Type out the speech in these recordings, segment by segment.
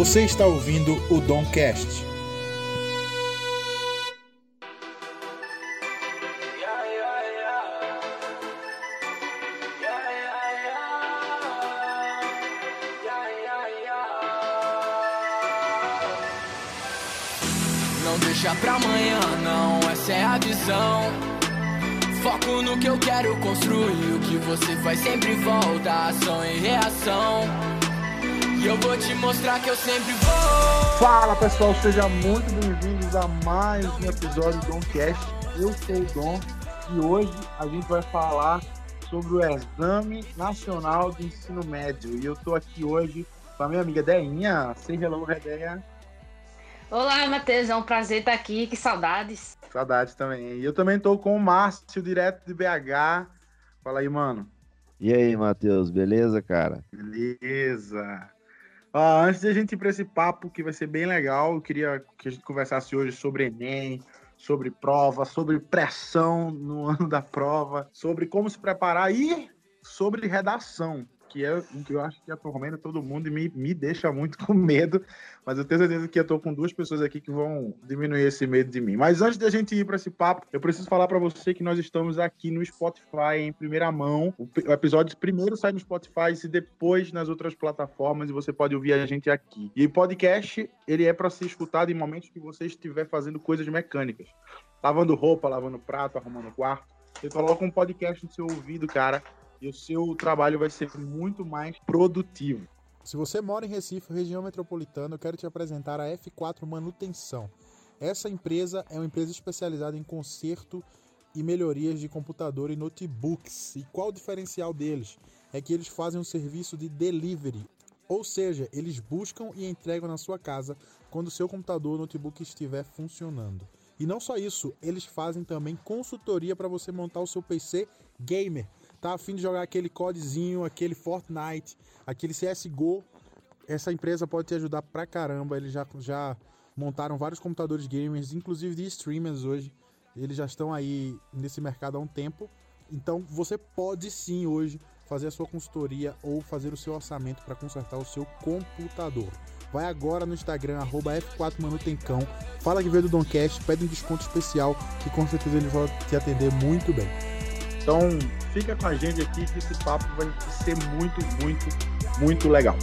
Você está ouvindo o Domcast. Que eu sempre vou. Fala pessoal, sejam muito bem-vindos a mais um episódio do Domcast. Eu sou o Dom e hoje a gente vai falar sobre o Exame Nacional de Ensino Médio. E eu tô aqui hoje com a minha amiga Deinha. Seja hello, Redeia. Olá, Matheus, é um prazer estar aqui, que saudades. Saudades também. E eu também tô com o Márcio, direto de BH. Fala aí, mano. E aí, Matheus, beleza, cara? Beleza. Antes de a gente ir para esse papo que vai ser bem legal, eu queria que a gente conversasse hoje sobre Enem, sobre prova, sobre pressão no ano da prova, sobre como se preparar e sobre redação, que é o que eu acho que atormenta todo mundo e me, me deixa muito com medo, mas eu tenho certeza que eu tô com duas pessoas aqui que vão diminuir esse medo de mim. Mas antes da gente ir para esse papo, eu preciso falar para você que nós estamos aqui no Spotify em primeira mão. O, o episódio primeiro sai no Spotify e depois nas outras plataformas e você pode ouvir a gente aqui. E podcast, ele é para ser escutado em momentos que você estiver fazendo coisas mecânicas. Lavando roupa, lavando prato, arrumando quarto. Você coloca um podcast no seu ouvido, cara, e o seu trabalho vai ser muito mais produtivo. Se você mora em Recife, região metropolitana, eu quero te apresentar a F4 Manutenção. Essa empresa é uma empresa especializada em conserto e melhorias de computador e notebooks. E qual o diferencial deles? É que eles fazem um serviço de delivery, ou seja, eles buscam e entregam na sua casa quando o seu computador ou notebook estiver funcionando. E não só isso, eles fazem também consultoria para você montar o seu PC gamer tá afim de jogar aquele codezinho, aquele Fortnite, aquele CSGO, essa empresa pode te ajudar pra caramba. Eles já, já montaram vários computadores gamers, inclusive de streamers hoje. Eles já estão aí nesse mercado há um tempo. Então você pode sim hoje fazer a sua consultoria ou fazer o seu orçamento para consertar o seu computador. Vai agora no Instagram, F4Manutencão, fala que veio do Doncast, pede um desconto especial que com certeza eles vão te atender muito bem. Então, fica com a gente aqui que esse papo vai ser muito, muito, muito legal.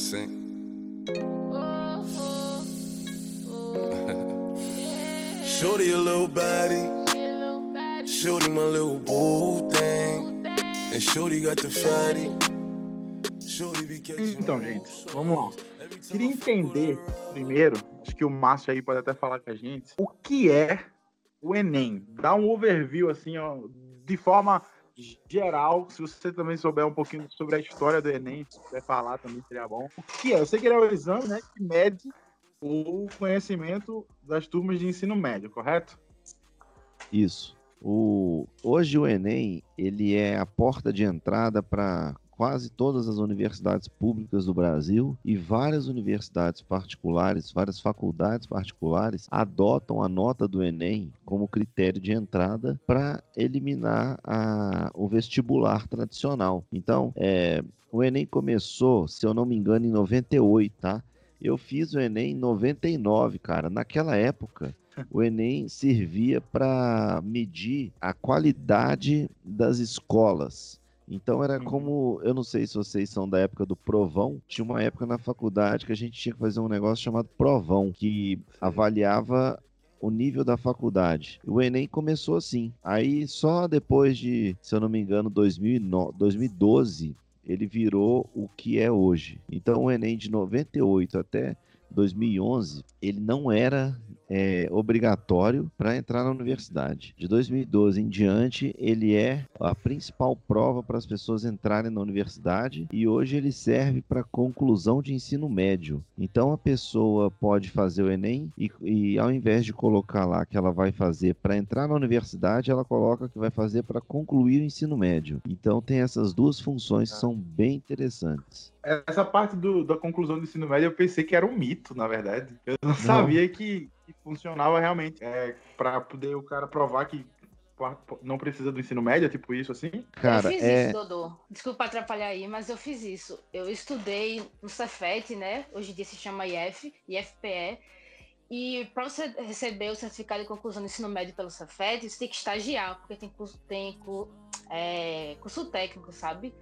Sing. Shorty a little baddie. Shorty my little boo Então, gente, vamos lá. Queria entender primeiro, acho que o Márcio aí pode até falar com a gente, o que é o Enem? Dá um overview assim, ó, de forma geral, se você também souber um pouquinho sobre a história do Enem, se quiser falar também seria bom. O que é? Eu sei que ele é o exame, né, que mede o conhecimento das turmas de ensino médio, correto? Isso. O, hoje o Enem ele é a porta de entrada para quase todas as universidades públicas do Brasil e várias universidades particulares, várias faculdades particulares adotam a nota do Enem como critério de entrada para eliminar a, o vestibular tradicional. Então, é, o Enem começou, se eu não me engano, em 98, tá? Eu fiz o Enem em 99, cara. Naquela época, o Enem servia para medir a qualidade das escolas. Então era Uhum. como, eu não sei se vocês são da época do provão, tinha uma época na faculdade que a gente tinha que fazer um negócio chamado provão, que avaliava o nível da faculdade. O Enem começou assim. Aí só depois de, se eu não me engano, 2009, 2012, ele virou o que é hoje. Então o Enem de 98 até 2011, ele não era é, obrigatório para entrar na universidade. De 2012 em diante, ele é a principal prova para as pessoas entrarem na universidade e hoje ele serve para conclusão de ensino médio. Então a pessoa pode fazer o Enem e, e ao invés de colocar lá que ela vai fazer para entrar na universidade, ela coloca que vai fazer para concluir o ensino médio. Então tem essas duas funções que são bem interessantes. Essa parte do- da conclusão do ensino médio eu pensei que era um mito, na verdade. Eu não, sabia que, funcionava realmente é, para poder o cara provar que não precisa do ensino médio, é tipo isso assim? Cara, eu fiz é... isso, Dodô. Desculpa atrapalhar aí, mas eu fiz isso. Eu estudei no Cefet, né? Hoje em dia se chama IF, IFPE. E para você receber o certificado de conclusão do ensino médio pelo Cefet, você tem que estagiar, porque tem curso, tem é, curso técnico, sabe?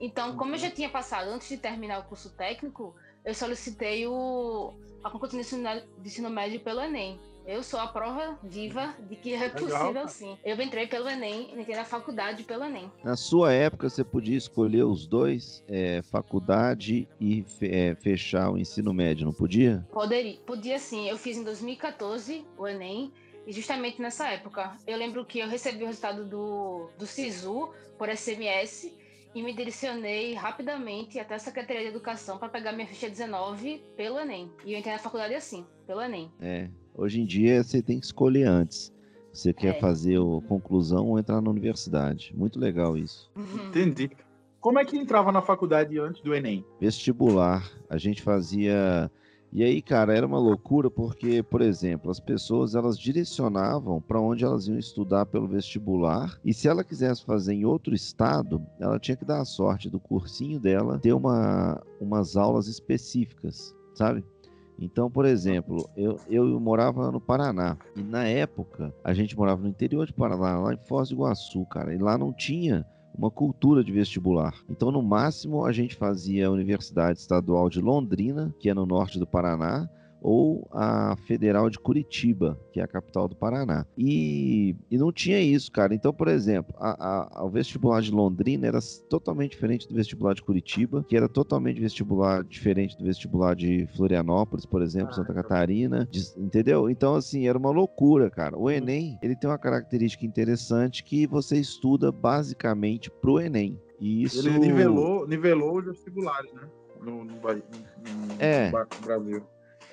Então, como eu já tinha passado antes de terminar o curso técnico, eu solicitei o, a conclusão do ensino, do ensino médio pelo Enem. Eu sou a prova viva de que é possível Legal, sim. Eu entrei pelo Enem, entrei na faculdade pelo Enem. Na sua época, você podia escolher os dois, é, faculdade e é, fechar o ensino médio, não podia? Poderia, podia sim. Eu fiz em 2014 o Enem. E justamente nessa época, eu lembro que eu recebi o resultado do, do SISU por SMS e me direcionei rapidamente até a Secretaria de Educação para pegar minha ficha 19 pelo Enem. E eu entrei na faculdade assim, pelo Enem. É, Hoje em dia você tem que escolher antes. Você quer é. fazer a conclusão ou entrar na universidade. Muito legal isso. Uhum. Entendi. Como é que entrava na faculdade antes do Enem? Vestibular. A gente fazia. E aí, cara, era uma loucura porque, por exemplo, as pessoas elas direcionavam para onde elas iam estudar pelo vestibular. E se ela quisesse fazer em outro estado, ela tinha que dar a sorte do cursinho dela ter uma, umas aulas específicas, sabe? Então, por exemplo, eu, eu morava no Paraná e na época a gente morava no interior de Paraná, lá em Foz do Iguaçu, cara, e lá não tinha uma cultura de vestibular. Então, no máximo, a gente fazia a Universidade Estadual de Londrina, que é no norte do Paraná, ou a Federal de Curitiba, que é a capital do Paraná. E, e não tinha isso, cara. Então, por exemplo, a, a, o vestibular de Londrina era totalmente diferente do vestibular de Curitiba, que era totalmente vestibular diferente do vestibular de Florianópolis, por exemplo, Santa Catarina, de, entendeu? Então, assim, era uma loucura, cara. O Enem, ele tem uma característica interessante que você estuda basicamente pro Enem. E isso... Ele nivelou, nivelou os vestibulares, né? No, no, no, no, é. no Brasil.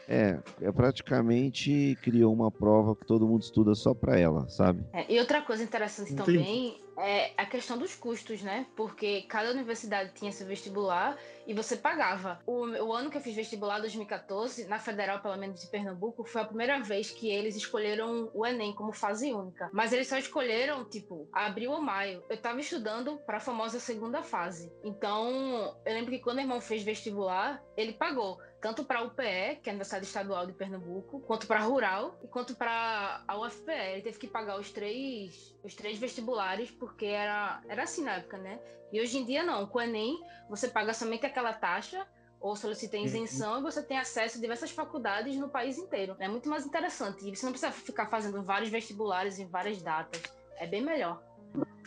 É, é praticamente criou uma prova que todo mundo estuda só para ela, sabe? É, e outra coisa interessante Entendi. também é a questão dos custos, né? Porque cada universidade tinha seu vestibular e você pagava. O, o, ano que eu fiz vestibular, 2014, na Federal, pelo menos de Pernambuco, foi a primeira vez que eles escolheram o Enem como fase única. Mas eles só escolheram, tipo, abril ou maio. Eu tava estudando para a famosa segunda fase. Então, eu lembro que quando meu irmão fez vestibular, ele pagou tanto para a UPE, que é a Universidade Estadual de Pernambuco, quanto para a Rural e quanto para a UFPE. Ele teve que pagar os três, os três vestibulares porque era, era assim na época, né? E hoje em dia não. Com o Enem, você paga somente aquela taxa ou solicita uhum. isenção e você tem acesso a diversas faculdades no país inteiro. É muito mais interessante. E você não precisa ficar fazendo vários vestibulares em várias datas. É bem melhor.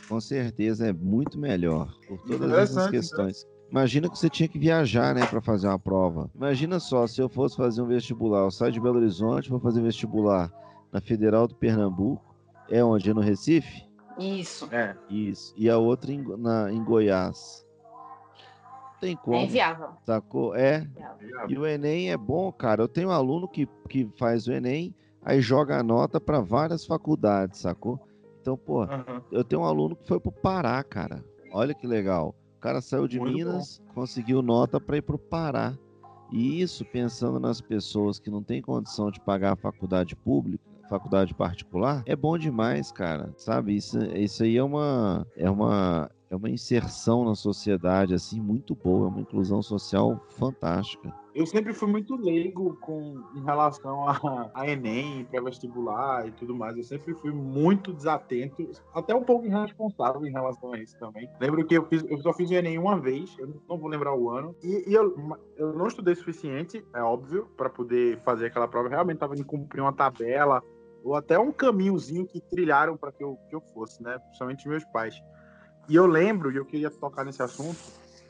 Com certeza é muito melhor por todas essas questões. Imagina que você tinha que viajar, né, para fazer uma prova. Imagina só, se eu fosse fazer um vestibular, eu saio de Belo Horizonte, vou fazer vestibular na Federal do Pernambuco, é onde? É no Recife? Isso. É. Isso. E a outra em, na, em Goiás. Tem como. É inviável. Sacou? É. E o Enem é bom, cara. Eu tenho um aluno que, que faz o Enem, aí joga a nota para várias faculdades, sacou? Então, pô, uhum. eu tenho um aluno que foi pro Pará, cara. Olha que legal. O cara saiu de Muito Minas, bom. conseguiu nota para ir pro Pará. E isso pensando nas pessoas que não têm condição de pagar a faculdade pública, faculdade particular, é bom demais, cara. Sabe? Isso, isso aí é uma, é uma é uma inserção na sociedade assim muito boa, é uma inclusão social fantástica. Eu sempre fui muito leigo com em relação a, a Enem, pré-vestibular e tudo mais. Eu sempre fui muito desatento, até um pouco irresponsável em relação a isso também. Lembro que eu, fiz, eu só fiz o Enem uma vez, eu não vou lembrar o ano, e, e eu, eu não estudei suficiente, é óbvio, para poder fazer aquela prova. Realmente estava em cumprir uma tabela ou até um caminhozinho que trilharam para que eu, que eu fosse, né? Principalmente meus pais. E eu lembro, e eu queria tocar nesse assunto,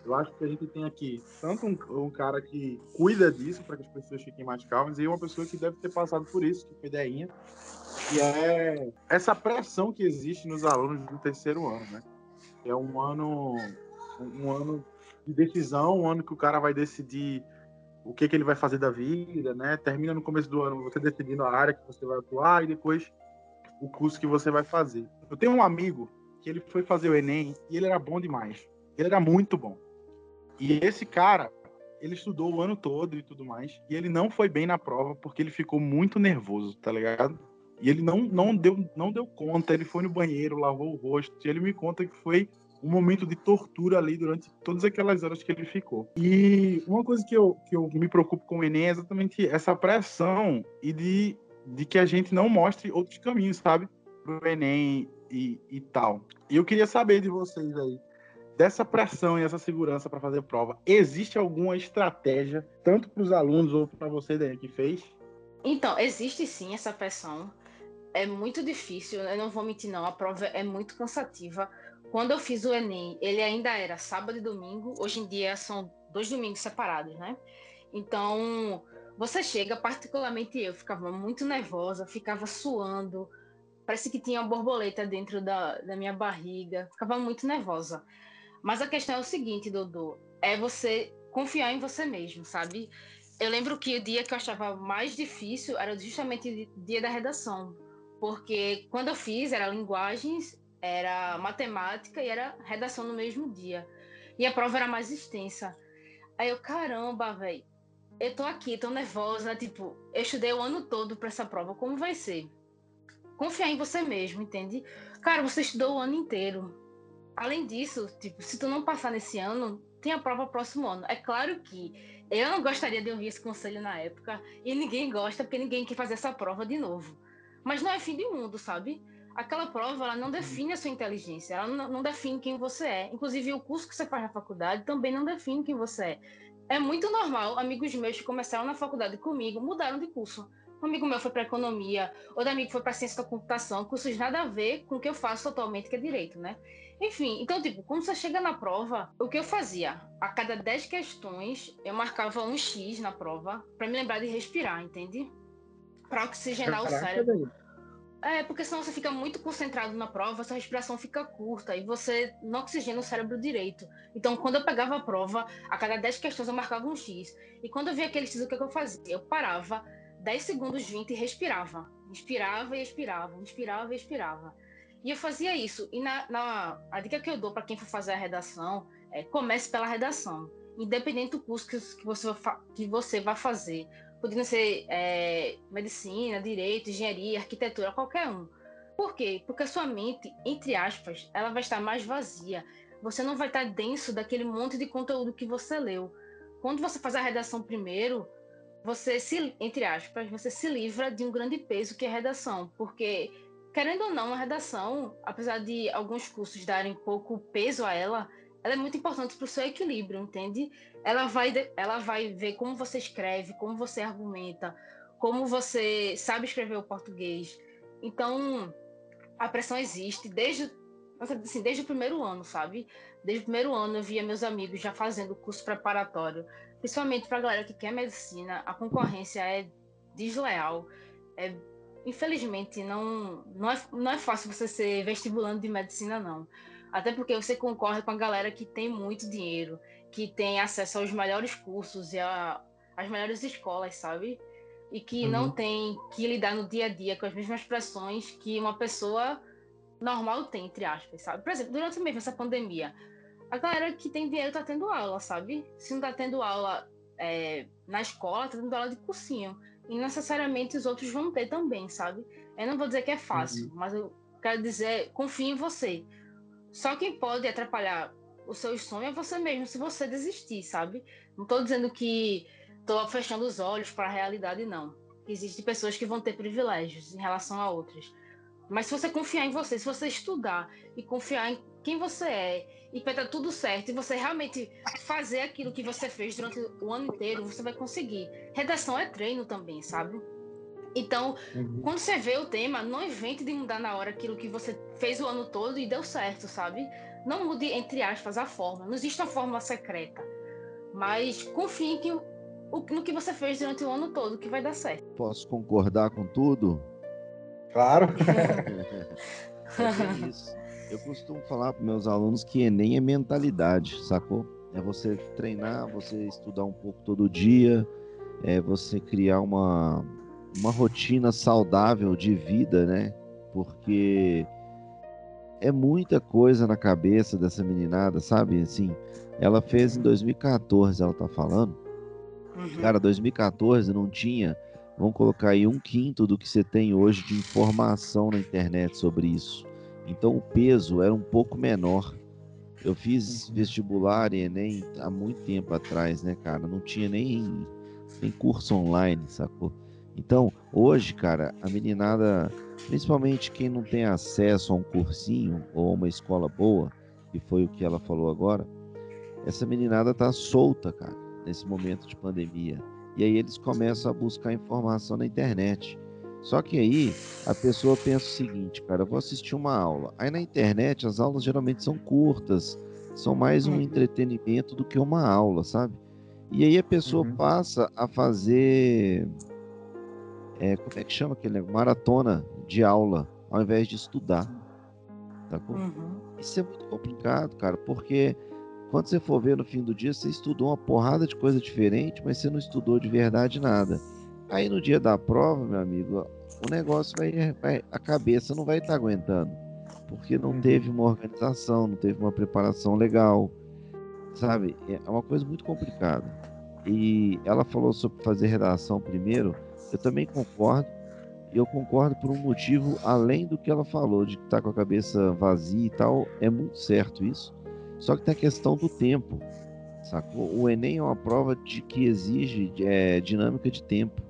eu acho que a gente tem aqui tanto um, um cara que cuida disso para que as pessoas fiquem mais calmas e uma pessoa que deve ter passado por isso, que foi Deinha, que é essa pressão que existe nos alunos do terceiro ano, né? É um ano, um ano de decisão, um ano que o cara vai decidir o que, que ele vai fazer da vida, né? Termina no começo do ano você decidindo a área que você vai atuar e depois o curso que você vai fazer. Eu tenho um amigo que ele foi fazer o Enem e ele era bom demais. Ele era muito bom. E esse cara, ele estudou o ano todo e tudo mais, e ele não foi bem na prova porque ele ficou muito nervoso, tá ligado? E ele não, não, deu, não deu conta, ele foi no banheiro, lavou o rosto, e ele me conta que foi um momento de tortura ali durante todas aquelas horas que ele ficou. E uma coisa que eu, que eu me preocupo com o Enem é exatamente essa pressão e de, de que a gente não mostre outros caminhos, sabe? Pro Enem e, e tal. E eu queria saber de vocês aí, dessa pressão e essa segurança para fazer prova, existe alguma estratégia, tanto para os alunos ou para você, Dani, que fez? Então, existe sim essa pressão. É muito difícil, eu não vou mentir, não. A prova é muito cansativa. Quando eu fiz o Enem, ele ainda era sábado e domingo. Hoje em dia são dois domingos separados, né? Então, você chega, particularmente eu, ficava muito nervosa, ficava suando, parece que tinha uma borboleta dentro da, da minha barriga, ficava muito nervosa. Mas a questão é o seguinte, Dudu, é você confiar em você mesmo, sabe? Eu lembro que o dia que eu achava mais difícil era justamente o dia da redação, porque quando eu fiz era linguagens, era matemática e era redação no mesmo dia. E a prova era mais extensa. Aí eu, caramba, velho, eu tô aqui, tô nervosa, tipo, eu estudei o ano todo para essa prova, como vai ser? Confiar em você mesmo, entende? Cara, você estudou o ano inteiro. Além disso, tipo, se tu não passar nesse ano, tem a prova próximo ano. É claro que eu não gostaria de ouvir esse conselho na época, e ninguém gosta, porque ninguém quer fazer essa prova de novo. Mas não é fim de mundo, sabe? Aquela prova, ela não define a sua inteligência, ela não, não define quem você é. Inclusive, o curso que você faz na faculdade também não define quem você é. É muito normal, amigos meus que começaram na faculdade comigo mudaram de curso. Um amigo meu foi para economia, outro amigo foi para ciência da computação, cursos nada a ver com o que eu faço atualmente, que é direito, né? Enfim, então, tipo, quando você chega na prova, o que eu fazia? A cada 10 questões, eu marcava um X na prova para me lembrar de respirar, entende? Para oxigenar Caraca, o cérebro. É, porque senão você fica muito concentrado na prova, sua respiração fica curta e você não oxigena o cérebro direito. Então, quando eu pegava a prova, a cada 10 questões eu marcava um X. E quando eu via aquele X, o que eu fazia? Eu parava 10 segundos, 20 e respirava. Inspirava e expirava, inspirava e expirava. E eu fazia isso. E na, na a dica que eu dou para quem for fazer a redação é comece pela redação. Independente do curso que, que, você, que você vai fazer. Podendo ser é, medicina, direito, engenharia, arquitetura, qualquer um. Por quê? Porque a sua mente, entre aspas, ela vai estar mais vazia. Você não vai estar denso daquele monte de conteúdo que você leu. Quando você faz a redação primeiro, você se, entre aspas, você se livra de um grande peso que é a redação, porque querendo ou não, a redação, apesar de alguns cursos darem pouco peso a ela, ela é muito importante para o seu equilíbrio, entende? Ela vai, ela vai ver como você escreve, como você argumenta, como você sabe escrever o português. Então, a pressão existe desde, assim, desde o primeiro ano, sabe? Desde o primeiro ano eu via meus amigos já fazendo curso preparatório, principalmente para a galera que quer medicina, a concorrência é desleal, é infelizmente, não, não, é, não é fácil você ser vestibulando de medicina, não. Até porque você concorre com a galera que tem muito dinheiro, que tem acesso aos melhores cursos e a, às melhores escolas, sabe? E que uhum. não tem que lidar no dia a dia com as mesmas pressões que uma pessoa normal tem, entre aspas, sabe? Por exemplo, durante mesmo essa pandemia, a galera que tem dinheiro tá tendo aula, sabe? Se não tá tendo aula é, na escola, tá tendo aula de cursinho. E necessariamente os outros vão ter também, sabe? Eu não vou dizer que é fácil, uhum. mas eu quero dizer, confie em você. Só quem pode atrapalhar o seu sonho é você mesmo, se você desistir, sabe? Não estou dizendo que estou fechando os olhos para a realidade, não. Existem pessoas que vão ter privilégios em relação a outras. Mas se você confiar em você, se você estudar e confiar em quem você é e vai dar tudo certo e você realmente fazer aquilo que você fez durante o ano inteiro, você vai conseguir. Redação é treino também, sabe? Então, uhum. quando você vê o tema, não invente de mudar na hora aquilo que você fez o ano todo e deu certo, sabe? Não mude, entre aspas, a forma. Não existe uma fórmula secreta. Mas confie em que, no que você fez durante o ano todo, que vai dar certo. Posso concordar com tudo? Claro. é isso. Eu costumo falar para meus alunos que Enem é mentalidade, sacou? É você treinar, você estudar um pouco todo dia, é você criar uma, uma rotina saudável de vida, né? Porque é muita coisa na cabeça dessa meninada, sabe? Assim, ela fez em 2014, ela tá falando, Uhum. Cara, 2014 não tinha, vamos colocar aí um quinto do que você tem hoje de informação na internet sobre isso. Então o peso era um pouco menor. Eu fiz uhum. vestibular e Enem há muito tempo atrás, né, cara? Não tinha nem, nem curso online, sacou? Então, hoje, cara, a meninada, principalmente quem não tem acesso a um cursinho ou a uma escola boa, que foi o que ela falou agora, essa meninada tá solta, cara, nesse momento de pandemia. E aí eles começam a buscar informação na internet. Só que aí a pessoa pensa o seguinte, cara, eu vou assistir uma aula. Aí na internet as aulas geralmente são curtas, são mais um uhum. entretenimento do que uma aula, sabe? E aí a pessoa uhum. passa a fazer. É, como é que chama aquele Maratona de aula, ao invés de estudar. Tá uhum. Isso é muito complicado, cara, porque quando você for ver no fim do dia, você estudou uma porrada de coisa diferente, mas você não estudou de verdade nada. Aí no dia da prova, meu amigo, o negócio vai, vai a cabeça não vai estar tá aguentando, porque não uhum. teve uma organização, não teve uma preparação legal, sabe? É uma coisa muito complicada. E ela falou sobre fazer redação primeiro, eu também concordo. E eu concordo por um motivo além do que ela falou, de estar tá com a cabeça vazia e tal. É muito certo isso. Só que tem a questão do tempo, sacou? O Enem é uma prova de que exige é, dinâmica de tempo.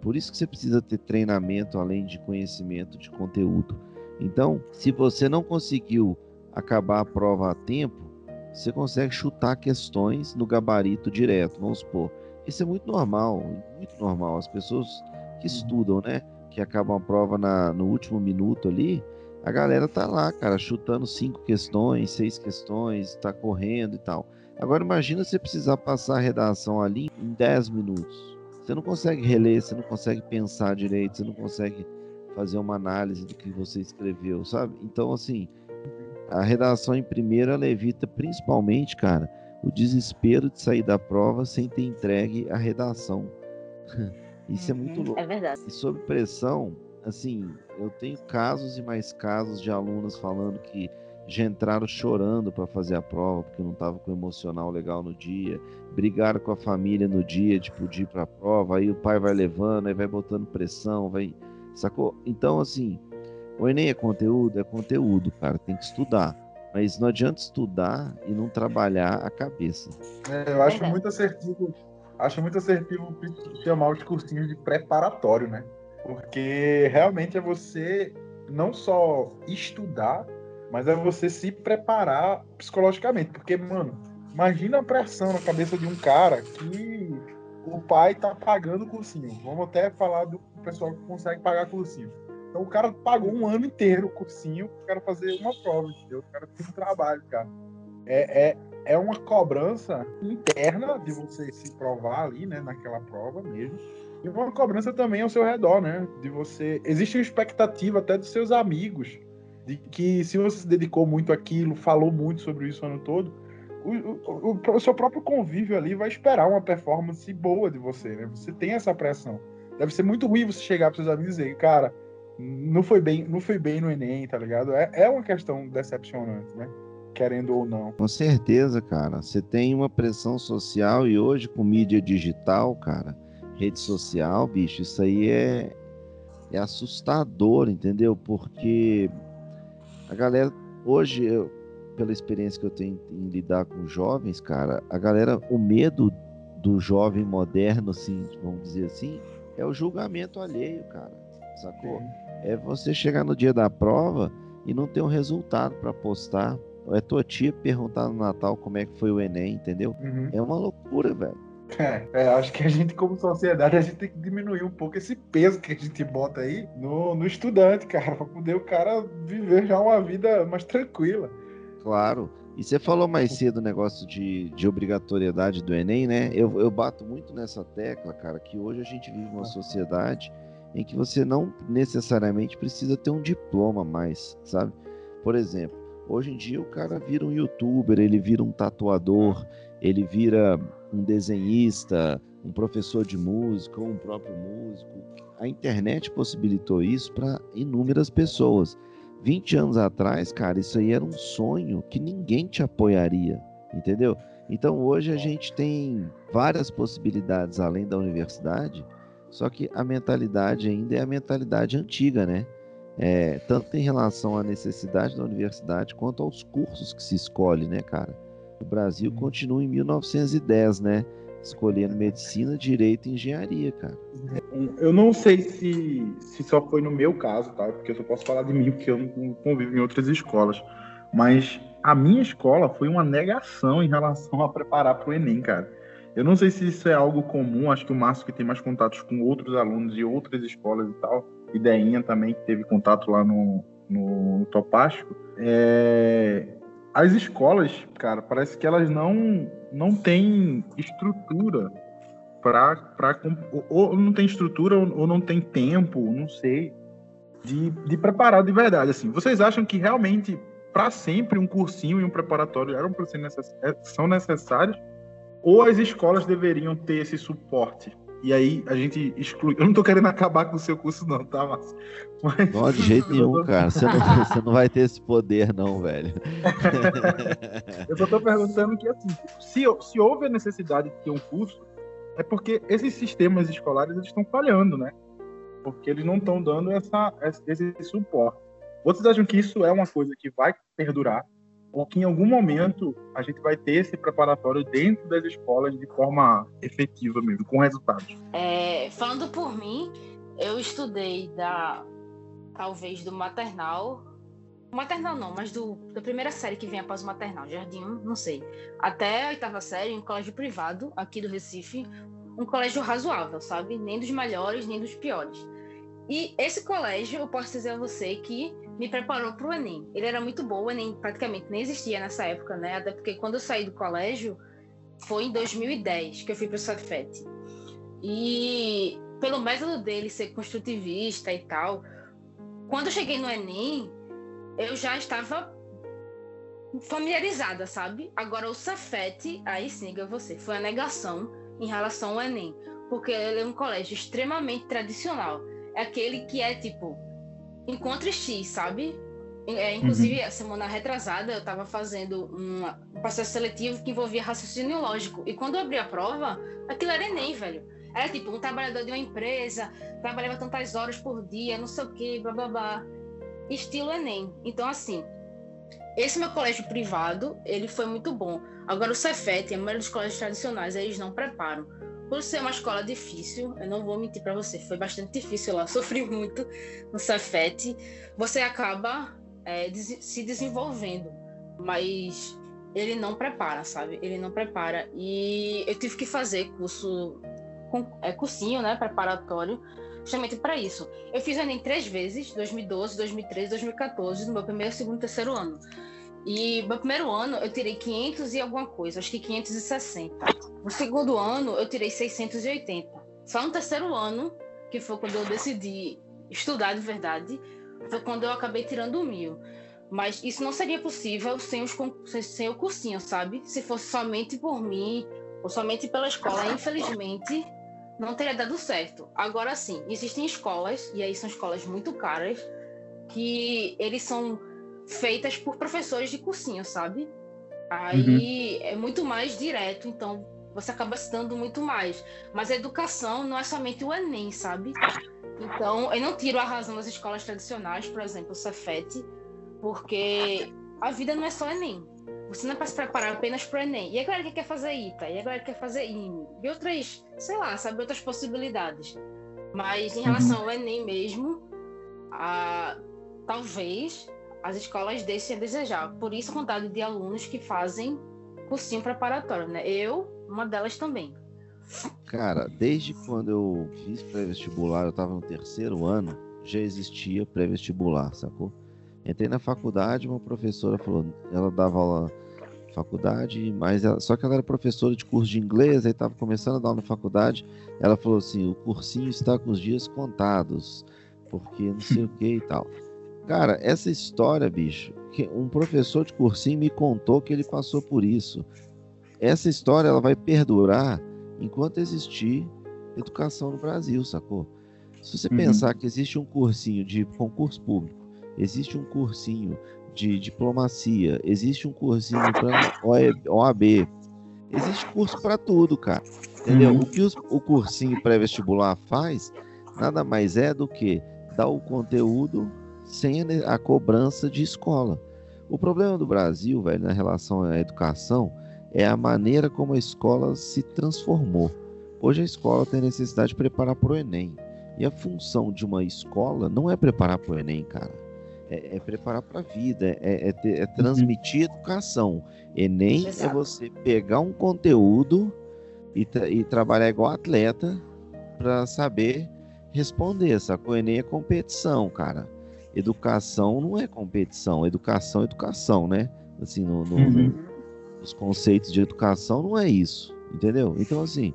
Por isso que você precisa ter treinamento além de conhecimento de conteúdo. Então, se você não conseguiu acabar a prova a tempo, você consegue chutar questões no gabarito direto, vamos supor. Isso é muito normal, muito normal. As pessoas que estudam, né, que acabam a prova na, no último minuto ali, a galera tá lá, cara, chutando cinco questões, seis questões, tá correndo e tal. Agora imagina você precisar passar a redação ali em 10 minutos. Você não consegue reler, você não consegue pensar direito, você não consegue fazer uma análise do que você escreveu, sabe? Então, assim, a redação em primeira ela evita principalmente, cara, o desespero de sair da prova sem ter entregue a redação. Isso é muito uhum, louco. É verdade. E sob pressão, assim, eu tenho casos e mais casos de alunos falando que já entraram chorando para fazer a prova porque não estava com emocional legal no dia, brigaram com a família no dia de poder ir para a prova, aí o pai vai levando, aí vai botando pressão, vai, sacou? Então assim, o Enem é conteúdo, é conteúdo, cara, tem que estudar. Mas não adianta estudar e não trabalhar a cabeça. É, eu acho muito assertivo, acho muito assertivo chamar os cursinhos de preparatório, né? Porque realmente é você não só estudar, mas é você se preparar psicologicamente. Porque, mano, imagina a pressão na cabeça de um cara que o pai tá pagando o cursinho. Vamos até falar do pessoal que consegue pagar cursinho. Então o cara pagou um ano inteiro o cursinho para cara fazer uma prova, entendeu? O cara tem um trabalho, cara. É, é, é uma cobrança interna de você se provar ali, né, naquela prova mesmo e uma cobrança também ao seu redor, né? De você. Existe uma expectativa até dos seus amigos, de que se você se dedicou muito àquilo, falou muito sobre isso o ano todo, o, o, o, seu próprio convívio ali vai esperar uma performance boa de você, né? Você tem essa pressão. Deve ser muito ruim você chegar para seus amigos e dizer, cara, não foi bem, não foi bem no Enem, tá ligado? É, é uma questão decepcionante, né? Querendo ou não. Com certeza, cara. Você tem uma pressão social e hoje com mídia digital, cara rede social, bicho, isso aí é, é assustador, entendeu? Porque a galera, hoje, eu, pela experiência que eu tenho em lidar com jovens, cara, a galera, o medo do jovem moderno, assim, vamos dizer assim, é o julgamento alheio, cara, sacou? É você chegar no dia da prova e não ter um resultado para postar. Ou é tua tia perguntar no Natal como é que foi o Enem, entendeu? Uhum. É uma loucura, velho. É, é, acho que a gente, como sociedade, a gente tem que diminuir um pouco esse peso que a gente bota aí no, no estudante, cara, para poder o cara viver já uma vida mais tranquila. Claro. E você falou mais cedo o negócio de, de obrigatoriedade do Enem, né? Eu, eu bato muito nessa tecla, cara, que hoje a gente vive uma sociedade em que você não necessariamente precisa ter um diploma mais, sabe? Por exemplo, hoje em dia o cara vira um youtuber, ele vira um tatuador, ele vira um desenhista, um professor de música ou um próprio músico. A internet possibilitou isso para inúmeras pessoas. 20 anos atrás, cara, isso aí era um sonho que ninguém te apoiaria, entendeu? Então hoje a gente tem várias possibilidades além da universidade, só que a mentalidade ainda é a mentalidade antiga, né? É, tanto em relação à necessidade da universidade quanto aos cursos que se escolhe, né, cara? O Brasil uhum. continua em 1910, né? Escolhendo medicina, direito e engenharia, cara. Eu não sei se, se só foi no meu caso, tá? Porque eu só posso falar de mim, porque eu não convivo em outras escolas. Mas a minha escola foi uma negação em relação a preparar para o Enem, cara. Eu não sei se isso é algo comum, acho que o Márcio que tem mais contatos com outros alunos de outras escolas e tal, e Deinha também, que teve contato lá no, no Topástico. É... As escolas, cara, parece que elas não, não têm estrutura para. Ou não tem estrutura ou não tem tempo, não sei, de, de preparar de verdade. Assim, vocês acham que realmente para sempre um cursinho e um preparatório eram ser necess... É, são necessários ou as escolas deveriam ter esse suporte? E aí a gente exclui. Eu não tô querendo acabar com o seu curso, não, tá, Márcio? Mas... Não, de jeito nenhum, cara. Você não, você não vai ter esse poder, não, velho. eu só tô perguntando que, assim, se, se houve a necessidade de ter um curso, é porque esses sistemas escolares eles estão falhando, né? Porque eles não estão dando essa, esse suporte. Vocês acham que isso é uma coisa que vai perdurar? Ou que em algum momento a gente vai ter esse preparatório dentro das escolas de forma efetiva mesmo, com resultados? É, falando por mim, eu estudei da talvez do maternal maternal não, mas do, da primeira série que vem após o maternal, jardim, não sei, até a oitava série em colégio privado aqui do Recife, um colégio razoável, sabe? Nem dos melhores, nem dos piores. E esse colégio, eu posso dizer a você que me preparou para o Enem. Ele era muito bom, o Enem praticamente nem existia nessa época, né? Até porque quando eu saí do colégio foi em 2010 que eu fui para o Cefet. E pelo método dele ser construtivista e tal, quando eu cheguei no Enem, eu já estava familiarizada, sabe? Agora o Cefet, aí sim, você, foi a negação em relação ao Enem, porque ele é um colégio extremamente tradicional. É aquele que é tipo Encontre X, sabe? É, inclusive, uhum. a semana retrasada, eu estava fazendo uma, um processo seletivo que envolvia raciocínio lógico. E quando eu abri a prova, aquilo era Enem, velho. Era tipo um trabalhador de uma empresa, trabalhava tantas horas por dia, não sei o quê, blá blá blá. Estilo Enem. Então, assim, esse meu colégio privado, ele foi muito bom. Agora, o Cefet, a maioria dos colégios tradicionais, eles não preparam. Por ser uma escola difícil, eu não vou mentir para você, foi bastante difícil lá, sofri muito no Cefet. Você acaba é, se desenvolvendo, mas ele não prepara, sabe? Ele não prepara. E eu tive que fazer curso, é, cursinho, né, preparatório, justamente para isso. Eu fiz o Enem três vezes, 2012, 2013, 2014, no meu primeiro, segundo, terceiro ano. E no primeiro ano eu tirei 500 e alguma coisa, acho que 560. No segundo ano eu tirei 680. Só no terceiro ano, que foi quando eu decidi estudar de verdade, foi quando eu acabei tirando mil. Mas isso não seria possível sem, os, sem o cursinho, sabe? Se fosse somente por mim ou somente pela escola, infelizmente, não teria dado certo. Agora sim, existem escolas, e aí são escolas muito caras, que eles são feitas por professores de cursinho, sabe? Aí uhum. é muito mais direto, então você acaba se dando muito mais. Mas a educação não é somente o Enem, sabe? Então, eu não tiro a razão das escolas tradicionais, por exemplo, o Cefet, porque a vida não é só Enem. Você não é para se preparar apenas para o Enem. E a galera que quer fazer ITA, e a galera que quer fazer IME, e outras, sei lá, sabe, outras possibilidades. Mas em relação uhum. ao Enem mesmo, a, talvez as escolas deixem a desejar. Por isso, quantidade de alunos que fazem cursinho preparatório, né? Eu, uma delas também. Cara, desde quando eu fiz pré-vestibular, eu estava no terceiro ano, já existia pré-vestibular, sacou? Entrei na faculdade, uma professora falou, ela dava aula na faculdade, mas ela, só que ela era professora de curso de inglês, aí estava começando a dar aula na faculdade, ela falou assim, o cursinho está com os dias contados, porque não sei o que e tal. Cara, essa história, bicho, que um professor de cursinho me contou que ele passou por isso. Essa história ela vai perdurar enquanto existir educação no Brasil, sacou? Se você uhum. pensar que existe um cursinho de concurso público, existe um cursinho de diplomacia, existe um cursinho para OAB, Existe curso para tudo, cara. Entendeu? Uhum. O que os, o cursinho pré-vestibular faz nada mais é do que dar o conteúdo sem a, a cobrança de escola. O problema do Brasil, velho, na relação à educação, é a maneira como a escola se transformou. Hoje a escola tem necessidade de preparar para o Enem. E a função de uma escola não é preparar para o Enem, cara. É, é preparar para a vida, é, é, é transmitir educação. Enem é Exato. você pegar um conteúdo e, tra- e trabalhar igual atleta para saber responder. Sacou? Enem é competição, cara. Educação não é competição. Educação é educação, né? Assim, no, no- Uhum. os conceitos de educação não é isso, entendeu? Então, assim,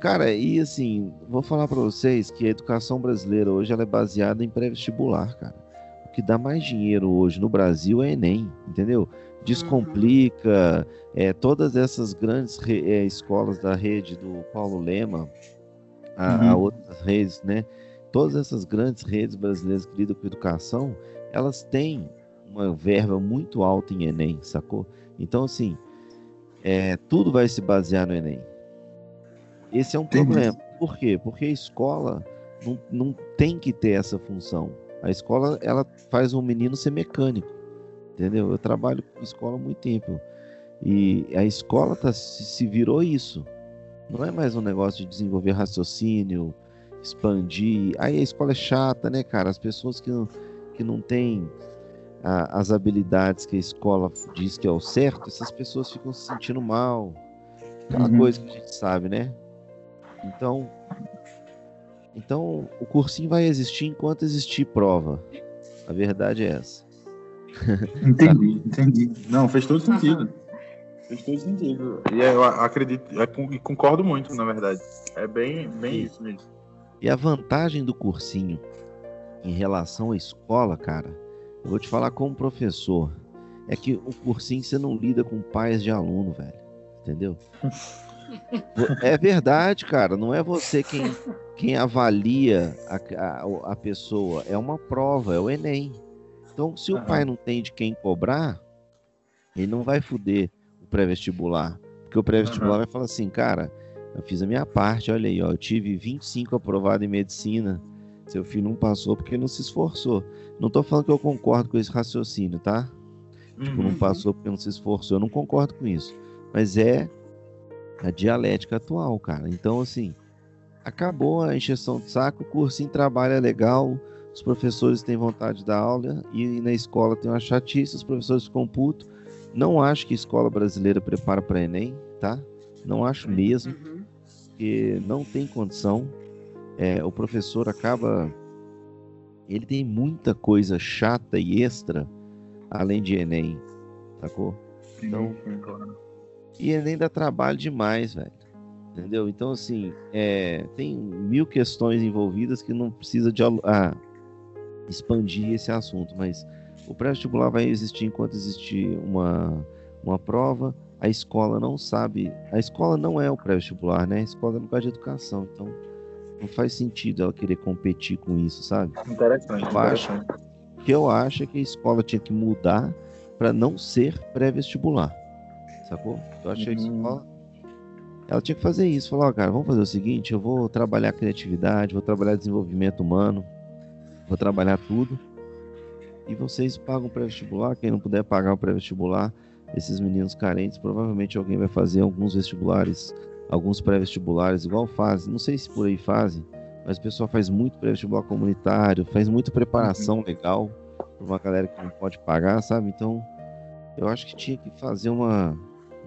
cara, e assim, vou falar para vocês que a educação brasileira hoje ela é baseada em pré-vestibular, cara. O que dá mais dinheiro hoje no Brasil é Enem, entendeu? Descomplica, é, todas essas grandes re- é, escolas da rede do Paulo Lema, a, a Uhum. outras redes, né? Todas essas grandes redes brasileiras que lidam com educação, elas têm uma verba muito alta em Enem, sacou? Então, assim, é, tudo vai se basear no Enem. Esse é um Entendi. problema. Por quê? Porque a escola não, não tem que ter essa função. A escola, ela faz um menino ser mecânico, entendeu? Eu trabalho com escola há muito tempo. E a escola tá, se virou isso. Não é mais um negócio de desenvolver raciocínio, expandir. Aí a escola é chata, né, cara? As pessoas que não, que não têm a- as habilidades que a escola diz que é o certo, essas pessoas ficam se sentindo mal. Aquela Uhum. coisa que a gente sabe, né? Então, então o cursinho vai existir enquanto existir prova. A verdade é essa. Entendi, entendi. Não, fez todo sentido. Fez todo sentido. E eu acredito, eu e concordo muito, na verdade. É bem, bem isso mesmo. E a vantagem do cursinho em relação à escola, cara, eu vou te falar como professor, é que o cursinho você não lida com pais de aluno, velho. Entendeu? É verdade, cara. Não é você quem, quem avalia a, a, a pessoa. É uma prova, é o Enem. Então, se o pai não tem de quem cobrar, ele não vai fuder o pré-vestibular. Porque o pré-vestibular Aham. vai falar assim, cara, eu fiz a minha parte, olha aí, ó, eu tive 25 aprovado em medicina. Seu filho não passou porque não se esforçou. Não tô falando que eu concordo com esse raciocínio, tá? Tipo, não Uhum. passou porque não se esforçou. Eu não concordo com isso. Mas é a dialética atual, cara. Então, assim, acabou a encheção de saco, o cursinho trabalha legal, os professores têm vontade de dar aula e na escola tem uma chatice, os professores ficam putos. Não acho que a escola brasileira prepara para Enem, tá? Não acho mesmo, Uhum. Porque não tem condição. É, o professor acaba. Ele tem muita coisa chata e extra além de Enem, sacou? Então-. E Enem dá trabalho demais, velho. Entendeu? Então, assim, é, tem mil questões envolvidas que não precisa de ah, expandir esse assunto, mas o pré-vestibular vai existir enquanto existir uma, uma prova. A escola não sabe. A escola não é o pré-vestibular, né? A escola é lugar de educação, então não faz sentido ela querer competir com isso, sabe? Interessante, Eu acho. interessante. O que eu acho é que a escola tinha que mudar para não ser pré-vestibular. Sacou? Eu achei que a Uhum. escola. Ela tinha que fazer isso. Falar, ó, cara, vamos fazer o seguinte: eu vou trabalhar criatividade, vou trabalhar desenvolvimento humano, vou trabalhar tudo. E vocês pagam pré-vestibular. Quem não puder pagar o pré-vestibular, esses meninos carentes, provavelmente alguém vai fazer alguns vestibulares, alguns pré-vestibulares, igual fazem. Não sei se por aí fazem, mas o pessoal faz muito pré-vestibular comunitário, faz muita preparação legal para uma galera que não pode pagar, sabe? Então, eu acho que tinha que fazer uma,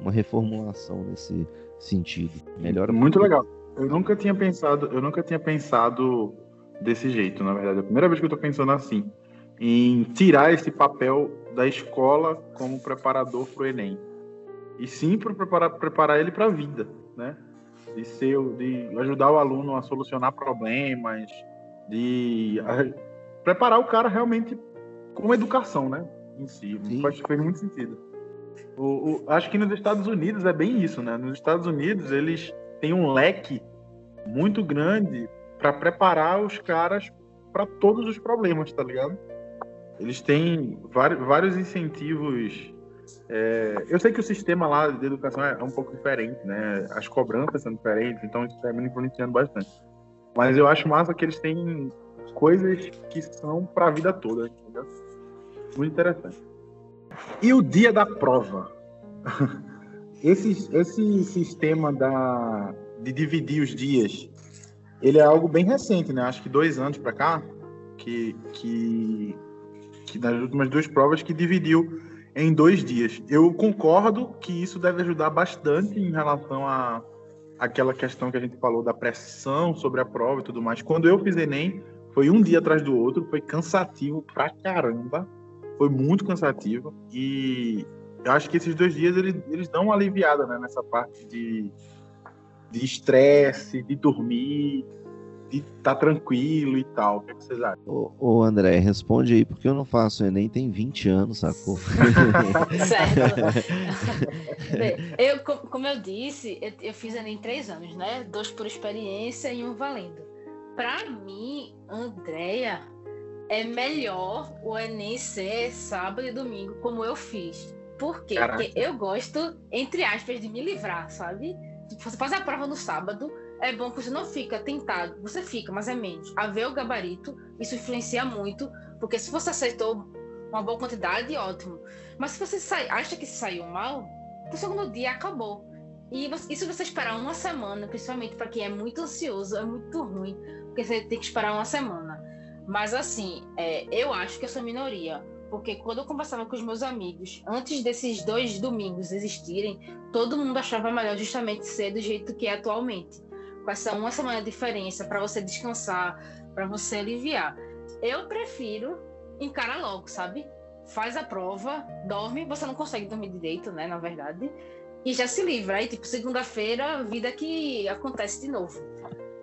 uma reformulação nesse sentido. Melhora Muito legal. Eu nunca tinha pensado, eu nunca tinha pensado desse jeito, na verdade. É a primeira vez que eu tô pensando assim, em tirar esse papel da escola como preparador para o Enem. E sim para preparar, preparar ele para a vida, né? De ser, de ajudar o aluno a solucionar problemas, de a- preparar o cara realmente com educação, né? Em si. Sim. Faz, fez muito sentido. O, o- acho que nos Estados Unidos é bem isso, né? Nos Estados Unidos eles têm um leque muito grande para preparar os caras para todos os problemas, tá ligado? Eles têm vários, incentivos É, eu sei que o sistema lá de educação é um pouco diferente, né? As cobranças são diferentes, então isso termina influenciando bastante. Mas eu acho massa que eles têm coisas que são para a vida toda, entendeu? Muito interessante. E o dia da prova? Esse, esse sistema da, de dividir os dias, ele é algo bem recente, né? Acho que dois anos para cá, que, que, que nas últimas duas provas que dividiu em dois dias. Eu concordo que isso deve ajudar bastante em relação a aquela questão que a gente falou da pressão sobre a prova e tudo mais. Quando eu fiz Enem, foi um dia atrás do outro, foi cansativo pra caramba, foi muito cansativo e eu acho que esses dois dias eles, eles dão uma aliviada né, nessa parte de estresse, de, de dormir, de estar tá tranquilo e tal. O que, é vocês acham? Ô, ô, André, responde aí, porque eu não faço Enem tem 20 anos, sacou? certo. eu, como eu disse, eu, eu fiz Enem três anos, né? Dois por experiência e um valendo. Para mim, Andréia, é melhor o Enem ser sábado e domingo, como eu fiz. Por quê? Caraca. Porque eu gosto, entre aspas, de me livrar, sabe? Tipo, você faz a prova no sábado, é bom que você não fica tentado, você fica, mas é menos. A ver o gabarito, isso influencia muito, porque se você acertou uma boa quantidade, ótimo. Mas se você sai, acha que saiu mal, o segundo dia acabou. E isso você esperar uma semana, principalmente para quem é muito ansioso, é muito ruim, porque você tem que esperar uma semana. Mas assim, é, eu acho que eu sou minoria porque quando eu conversava com os meus amigos, antes desses dois domingos existirem, todo mundo achava melhor justamente ser do jeito que é atualmente com essa uma semana de diferença para você descansar, para você aliviar. Eu prefiro encarar logo, sabe? Faz a prova, dorme, você não consegue dormir direito, né, na verdade, e já se livra. Aí, tipo, segunda-feira, vida que acontece de novo.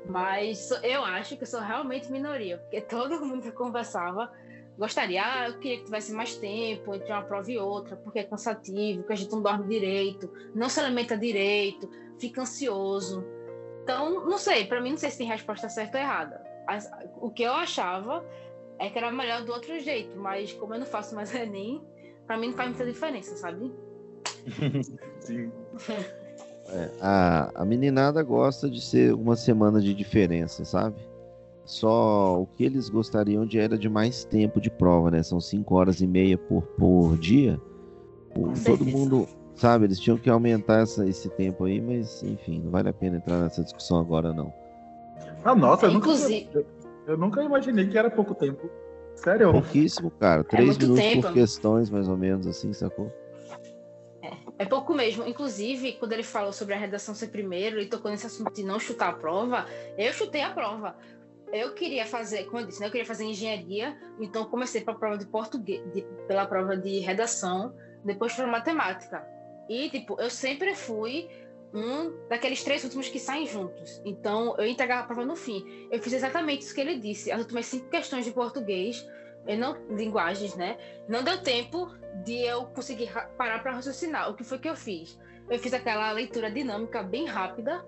Mas eu acho que eu sou realmente minoria, porque todo mundo que eu conversava gostaria, ah, eu queria que tivesse mais tempo entre uma prova e outra, porque é cansativo, que a gente não dorme direito, não se alimenta direito, fica ansioso. Então, não sei, para mim não sei se tem resposta certa ou errada. O que eu achava é que era melhor do outro jeito, mas como eu não faço mais Enem, para mim não faz muita diferença, sabe? Sim. É, a, a meninada gosta de ser uma semana de diferença, sabe? Só o que eles gostariam de era de mais tempo de prova, né? São cinco horas e meia por, por dia. todo mundo, Sabe, eles tinham que aumentar essa, esse tempo aí, mas enfim, não vale a pena entrar nessa discussão agora, não. Ah, nossa, eu, Inclusive... nunca, eu nunca imaginei que era pouco tempo. Sério? Pouquíssimo, cara. É Três minutos tempo. por questões, mais ou menos, assim, sacou? É, é pouco mesmo. Inclusive, quando ele falou sobre a redação ser primeiro, ele tocou nesse assunto de não chutar a prova, eu chutei a prova. Eu queria fazer, como eu disse, né, eu queria fazer engenharia, então comecei pela prova de português, de, pela prova de redação, depois para matemática. E, tipo, eu sempre fui um daqueles três últimos que saem juntos. Então, eu entregava a prova no fim. Eu fiz exatamente isso que ele disse. As últimas cinco questões de português, eu não, linguagens, né? Não deu tempo de eu conseguir parar para raciocinar. O que foi que eu fiz? Eu fiz aquela leitura dinâmica bem rápida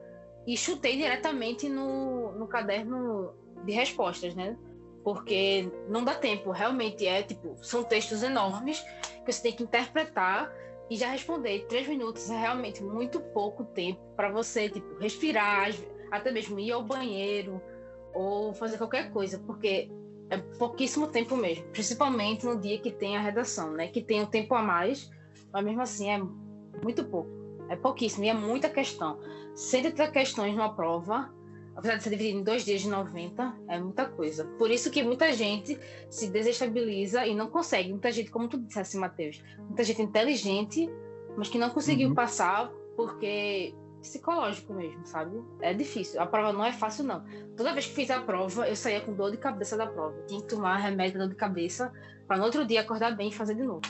e chutei diretamente no, no caderno de respostas, né? Porque não dá tempo. Realmente é, tipo, são textos enormes que você tem que interpretar e já responder. Três minutos é realmente muito pouco tempo para você tipo, respirar, até mesmo ir ao banheiro ou fazer qualquer coisa, porque é pouquíssimo tempo mesmo, principalmente no dia que tem a redação, né? Que tem o um tempo a mais, mas mesmo assim é muito pouco. É pouquíssimo e é muita questão. 130 questões numa prova apesar de ser dividido em dois dias de 90, é muita coisa. Por isso que muita gente se desestabiliza e não consegue. Muita gente, como tu disseste, Matheus, muita gente inteligente, mas que não conseguiu uhum. passar porque psicológico mesmo, sabe? É difícil. A prova não é fácil, não. Toda vez que fiz a prova, eu saía com dor de cabeça da prova. Tinha que tomar remédio dor de cabeça para no outro dia acordar bem e fazer de novo.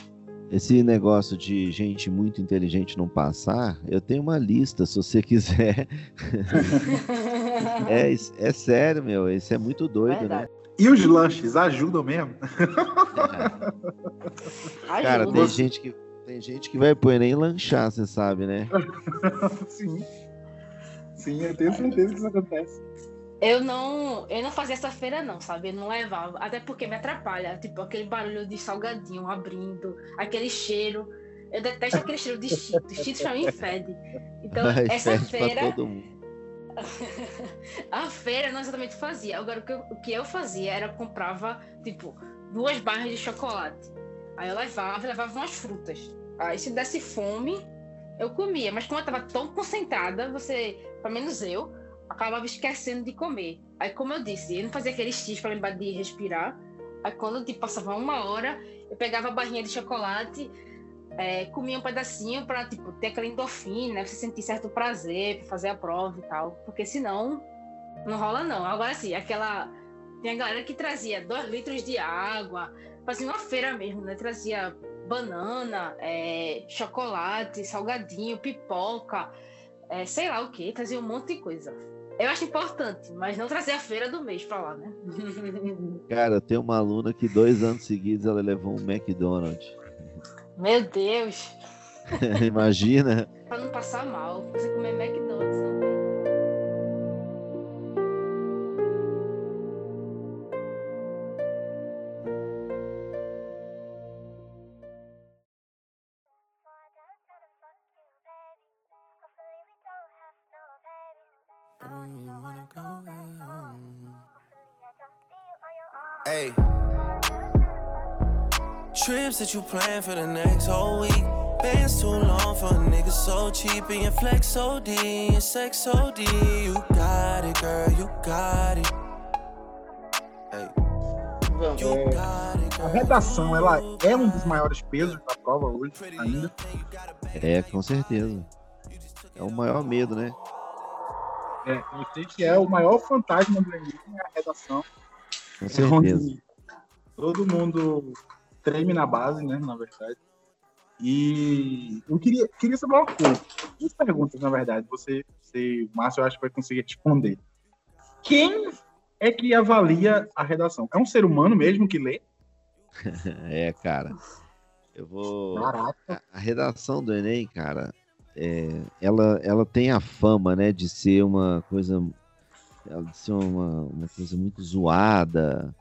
Esse negócio de gente muito inteligente não passar, eu tenho uma lista, se você quiser. é, é sério, meu. Isso é muito doido, né? Verdade. né? E os lanches ajudam mesmo? É. Cara, tem gente que tem gente que vai pôr nem lanchar, você sabe, né? Sim. Sim, eu tenho certeza que isso acontece. Eu não, eu não fazia essa feira não, sabe? Eu não levava, até porque me atrapalha, tipo aquele barulho de salgadinho abrindo, aquele cheiro. Eu detesto aquele cheiro de Cheetos. Cheetos pra mim fede. Então, essa feira. a feira não exatamente fazia. Agora, o que, eu, o que eu fazia era comprava, tipo, duas barras de chocolate. Aí eu levava, levava umas frutas. Aí se desse fome, eu comia. Mas como eu tava tão concentrada, você, pelo menos eu, acabava esquecendo de comer. Aí, como eu disse, eu não fazia aquele X para lembrar de respirar. Aí, quando tipo, passava uma hora, eu pegava a barrinha de chocolate, é, comia um pedacinho para tipo, ter aquela endorfina, né? você sentir certo prazer para fazer a prova e tal. Porque senão, não rola não. Agora sim, aquela. Tem a galera que trazia dois litros de água, fazia uma feira mesmo, né? Trazia banana, é, chocolate, salgadinho, pipoca, é, sei lá o que, trazia um monte de coisa. Eu acho importante, mas não trazer a feira do mês pra lá, né? Cara, tem uma aluna que dois anos seguidos ela levou um McDonald's. Meu Deus! Imagina! pra não passar mal, você comer McDonald's também. Hey. Trips that you plan for the next whole week. Bands too long for a nigga so cheap and your flex so D and sex so D. You got it, girl, you got it. Hey. É, a redação, ela é um dos maiores pesos da prova hoje, ainda. É, com certeza. É o maior medo, né? É, eu sei que é o maior fantasma do Enem, é a redação. Com certeza. todo mundo treme na base, né, na verdade. E eu queria, queria saber uma coisa. Duas perguntas, na verdade. Você, você, Márcio, eu acho que vai conseguir responder. Quem é que avalia a redação? É um ser humano mesmo que lê? é, cara. Eu vou. Caraca. A, a redação do Enem, cara, é, ela, ela tem a fama, né, de ser uma coisa, de ser uma, uma coisa muito zoada,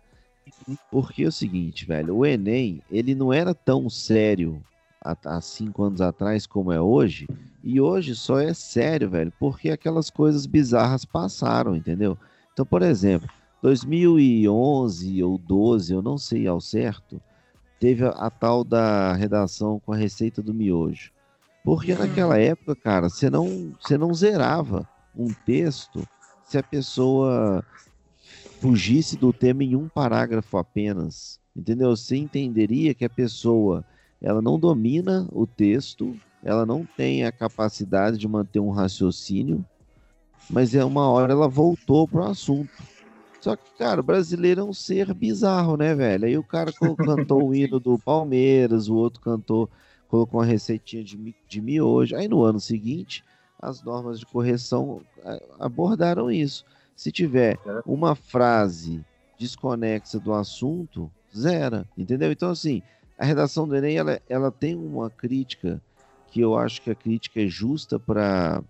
porque é o seguinte, velho, o Enem, ele não era tão sério há, há cinco anos atrás como é hoje, e hoje só é sério, velho, porque aquelas coisas bizarras passaram, entendeu? Então, por exemplo, 2011 ou 12, eu não sei ao certo, teve a, a tal da redação com a receita do miojo. Porque naquela época, cara, você não, você não zerava um texto se a pessoa fugisse do tema em um parágrafo apenas. Entendeu? Você entenderia que a pessoa ela não domina o texto, ela não tem a capacidade de manter um raciocínio, mas é uma hora ela voltou pro assunto. Só que, cara, o brasileiro é um ser bizarro, né, velho? Aí o cara cantou o hino do Palmeiras, o outro cantou colocou uma receitinha de, de miojo. Aí no ano seguinte, as normas de correção abordaram isso. Se tiver uma frase desconexa do assunto, zera, entendeu? Então, assim, a redação do Enem, ela, ela tem uma crítica que eu acho que a crítica é justa para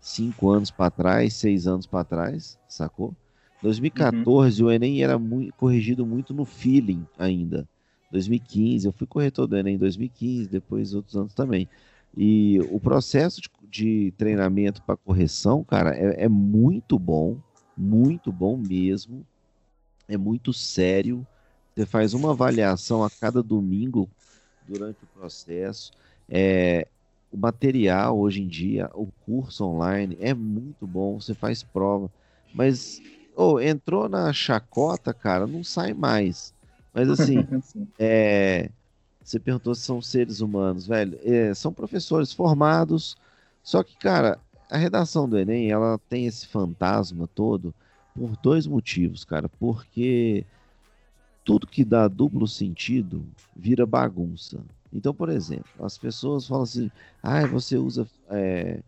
cinco anos para trás, seis anos para trás, sacou? 2014, uhum. o Enem era muito, corrigido muito no feeling ainda. 2015, eu fui corretor do Enem em 2015, depois outros anos também. E o processo de, de treinamento para correção, cara, é, é, muito bom, muito bom mesmo. É muito sério. Você faz uma avaliação a cada domingo durante o processo. É, o material hoje em dia, o curso online é muito bom. Você faz prova, mas oh, entrou na chacota, cara, não sai mais. Mas assim, é, você perguntou se são seres humanos, velho. É, são professores formados, só que, cara, a redação do Enem, ela tem esse fantasma todo por dois motivos, cara. Porque tudo que dá duplo sentido vira bagunça. Então, por exemplo, as pessoas falam assim, ah, você usa. É...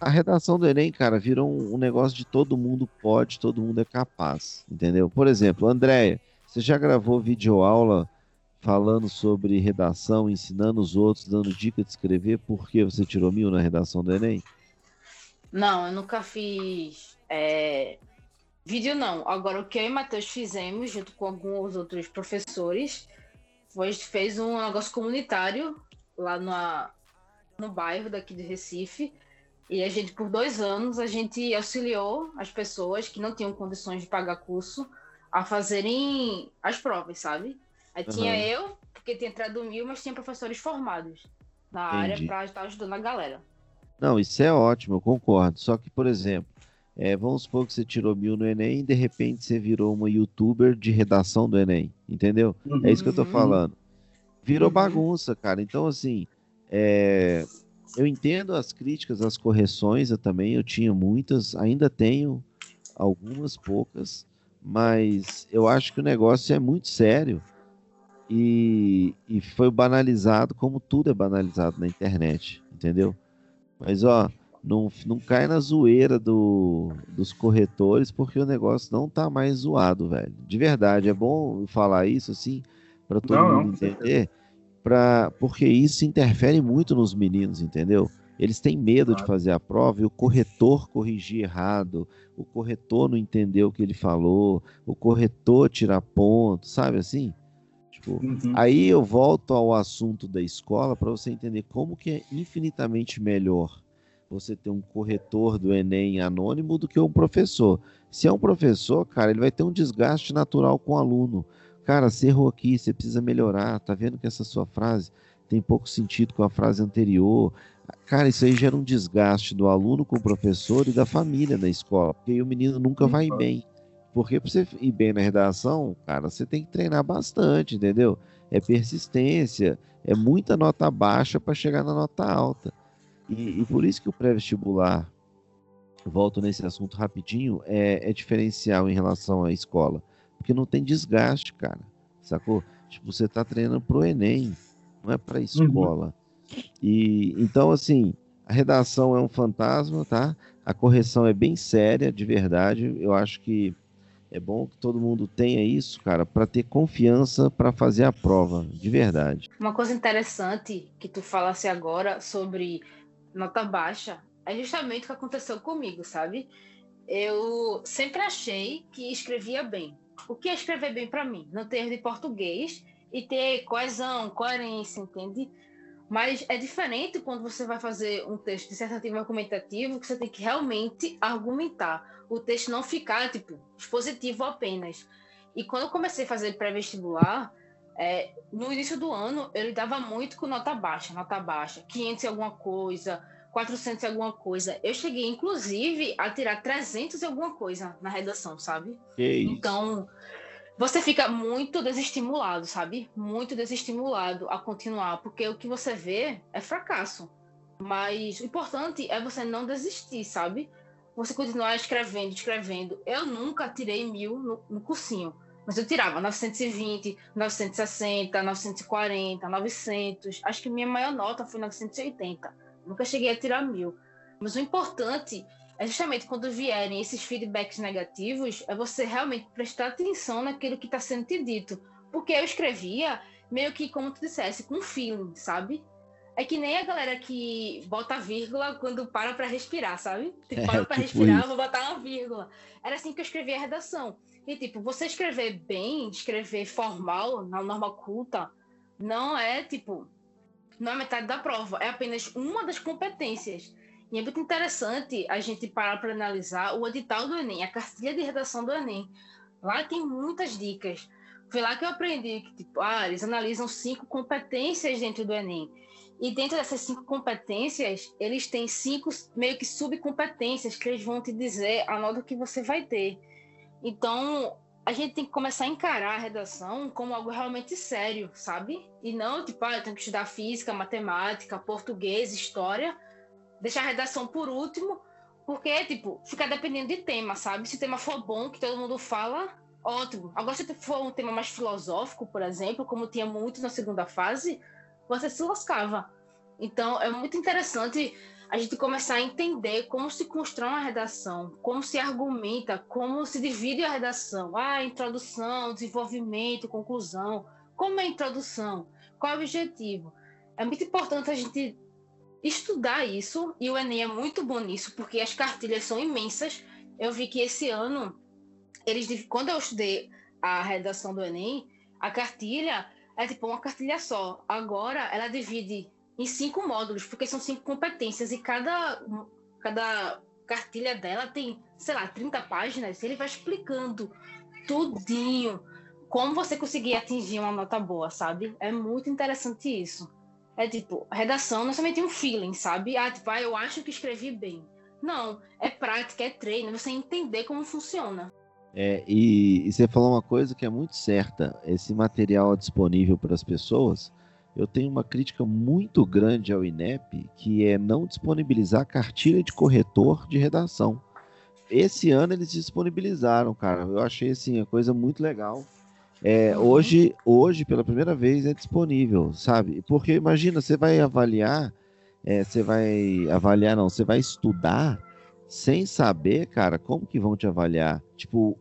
A redação do Enem, cara, virou um, um negócio de todo mundo pode, todo mundo é capaz, entendeu? Por exemplo, Andréia, você já gravou videoaula falando sobre redação, ensinando os outros, dando dica de escrever? Por que você tirou mil na redação do Enem? Não, eu nunca fiz é, vídeo, não. Agora, o que eu e Matheus fizemos, junto com alguns outros professores, foi fez um negócio comunitário lá na, no bairro daqui de Recife. E a gente, por dois anos, a gente auxiliou as pessoas que não tinham condições de pagar curso a fazerem as provas, sabe? Aí uhum. tinha eu, porque tinha entrado mil, mas tinha professores formados na Entendi. área para estar ajudando a galera. Não, isso é ótimo, eu concordo. Só que, por exemplo, é, vamos supor que você tirou mil no Enem e de repente você virou uma youtuber de redação do Enem, entendeu? Uhum. É isso que eu tô uhum. falando. Virou uhum. bagunça, cara. Então, assim, é, eu entendo as críticas, as correções, eu também, eu tinha muitas, ainda tenho algumas poucas, mas eu acho que o negócio é muito sério e, e foi banalizado como tudo é banalizado na internet, entendeu? Mas ó, não, não cai na zoeira do, dos corretores, porque o negócio não tá mais zoado, velho. De verdade, é bom falar isso assim, para todo não, mundo não, entender, pra, porque isso interfere muito nos meninos, entendeu? Eles têm medo de fazer a prova e o corretor corrigir errado, o corretor não entender o que ele falou, o corretor tirar ponto, sabe assim? Tipo, uhum. aí eu volto ao assunto da escola para você entender como que é infinitamente melhor você ter um corretor do Enem anônimo do que um professor. Se é um professor, cara, ele vai ter um desgaste natural com o aluno. Cara, você errou aqui, você precisa melhorar. Tá vendo que essa sua frase tem pouco sentido com a frase anterior? Cara, isso aí gera um desgaste do aluno com o professor e da família na escola, porque aí o menino nunca vai bem. Porque para você ir bem na redação, cara, você tem que treinar bastante, entendeu? É persistência, é muita nota baixa para chegar na nota alta. E, e por isso que o pré-vestibular, volto nesse assunto rapidinho, é, é diferencial em relação à escola. Porque não tem desgaste, cara. Sacou? Tipo, você tá treinando pro Enem, não é pra uhum. escola. Uhum. E então, assim, a redação é um fantasma, tá? A correção é bem séria, de verdade. Eu acho que é bom que todo mundo tenha isso, cara, para ter confiança para fazer a prova, de verdade. Uma coisa interessante que tu falasse agora sobre nota baixa é justamente o que aconteceu comigo, sabe? Eu sempre achei que escrevia bem. O que é escrever bem para mim? Não ter de português e ter coesão, coerência, entende? Mas é diferente quando você vai fazer um texto dissertativo argumentativo, que você tem que realmente argumentar. O texto não ficar, tipo, expositivo apenas. E quando eu comecei a fazer pré-vestibular, é, no início do ano, eu lidava muito com nota baixa, nota baixa, 500 e alguma coisa, 400 e alguma coisa. Eu cheguei, inclusive, a tirar 300 e alguma coisa na redação, sabe? Então, você fica muito desestimulado, sabe? Muito desestimulado a continuar, porque o que você vê é fracasso. Mas o importante é você não desistir, sabe? Você continuar escrevendo, escrevendo. Eu nunca tirei mil no, no cursinho mas eu tirava 920, 960, 940, 900. Acho que minha maior nota foi 980. Nunca cheguei a tirar mil. Mas o importante é justamente quando vierem esses feedbacks negativos, é você realmente prestar atenção naquilo que está sendo te dito. Porque eu escrevia meio que, como tu dissesse, com feeling, sabe? É que nem a galera que bota vírgula quando para para respirar, sabe? Tipo, é, para para tipo respirar, isso. vou botar uma vírgula. Era assim que eu escrevia a redação. E, tipo, você escrever bem, escrever formal, na norma culta, não é, tipo, não é metade da prova, é apenas uma das competências. E é muito interessante a gente parar para analisar o edital do Enem, a cartilha de redação do Enem. Lá tem muitas dicas. Foi lá que eu aprendi que, tipo, ah, eles analisam cinco competências dentro do Enem. E dentro dessas cinco competências, eles têm cinco meio que subcompetências que eles vão te dizer a nota que você vai ter. Então, a gente tem que começar a encarar a redação como algo realmente sério, sabe? E não, tipo, ah, eu tenho que estudar física, matemática, português, história, deixar a redação por último, porque, tipo, fica dependendo de tema, sabe? Se o tema for bom, que todo mundo fala, ótimo. Agora, se for um tema mais filosófico, por exemplo, como tinha muito na segunda fase, você se lascava. Então, é muito interessante a gente começar a entender como se constrói uma redação, como se argumenta, como se divide a redação. Ah, introdução, desenvolvimento, conclusão. Como é a introdução? Qual é o objetivo? É muito importante a gente estudar isso, e o Enem é muito bom nisso, porque as cartilhas são imensas. Eu vi que esse ano, eles quando eu estudei a redação do Enem, a cartilha é tipo uma cartilha só. Agora ela divide em cinco módulos, porque são cinco competências e cada, cada cartilha dela tem, sei lá, 30 páginas. Ele vai explicando tudinho como você conseguir atingir uma nota boa, sabe? É muito interessante isso. É tipo, redação não é somente um feeling, sabe? Ah, tipo, ah, eu acho que escrevi bem. Não, é prática, é treino, você entender como funciona. É, e, e, você falou uma coisa que é muito certa: esse material disponível para as pessoas. Eu tenho uma crítica muito grande ao INEP, que é não disponibilizar cartilha de corretor de redação. Esse ano eles disponibilizaram, cara. Eu achei assim a coisa muito legal. É, uhum. hoje, hoje, pela primeira vez, é disponível, sabe? Porque imagina, você vai avaliar, é, você vai avaliar, não, você vai estudar sem saber, cara, como que vão te avaliar. Tipo,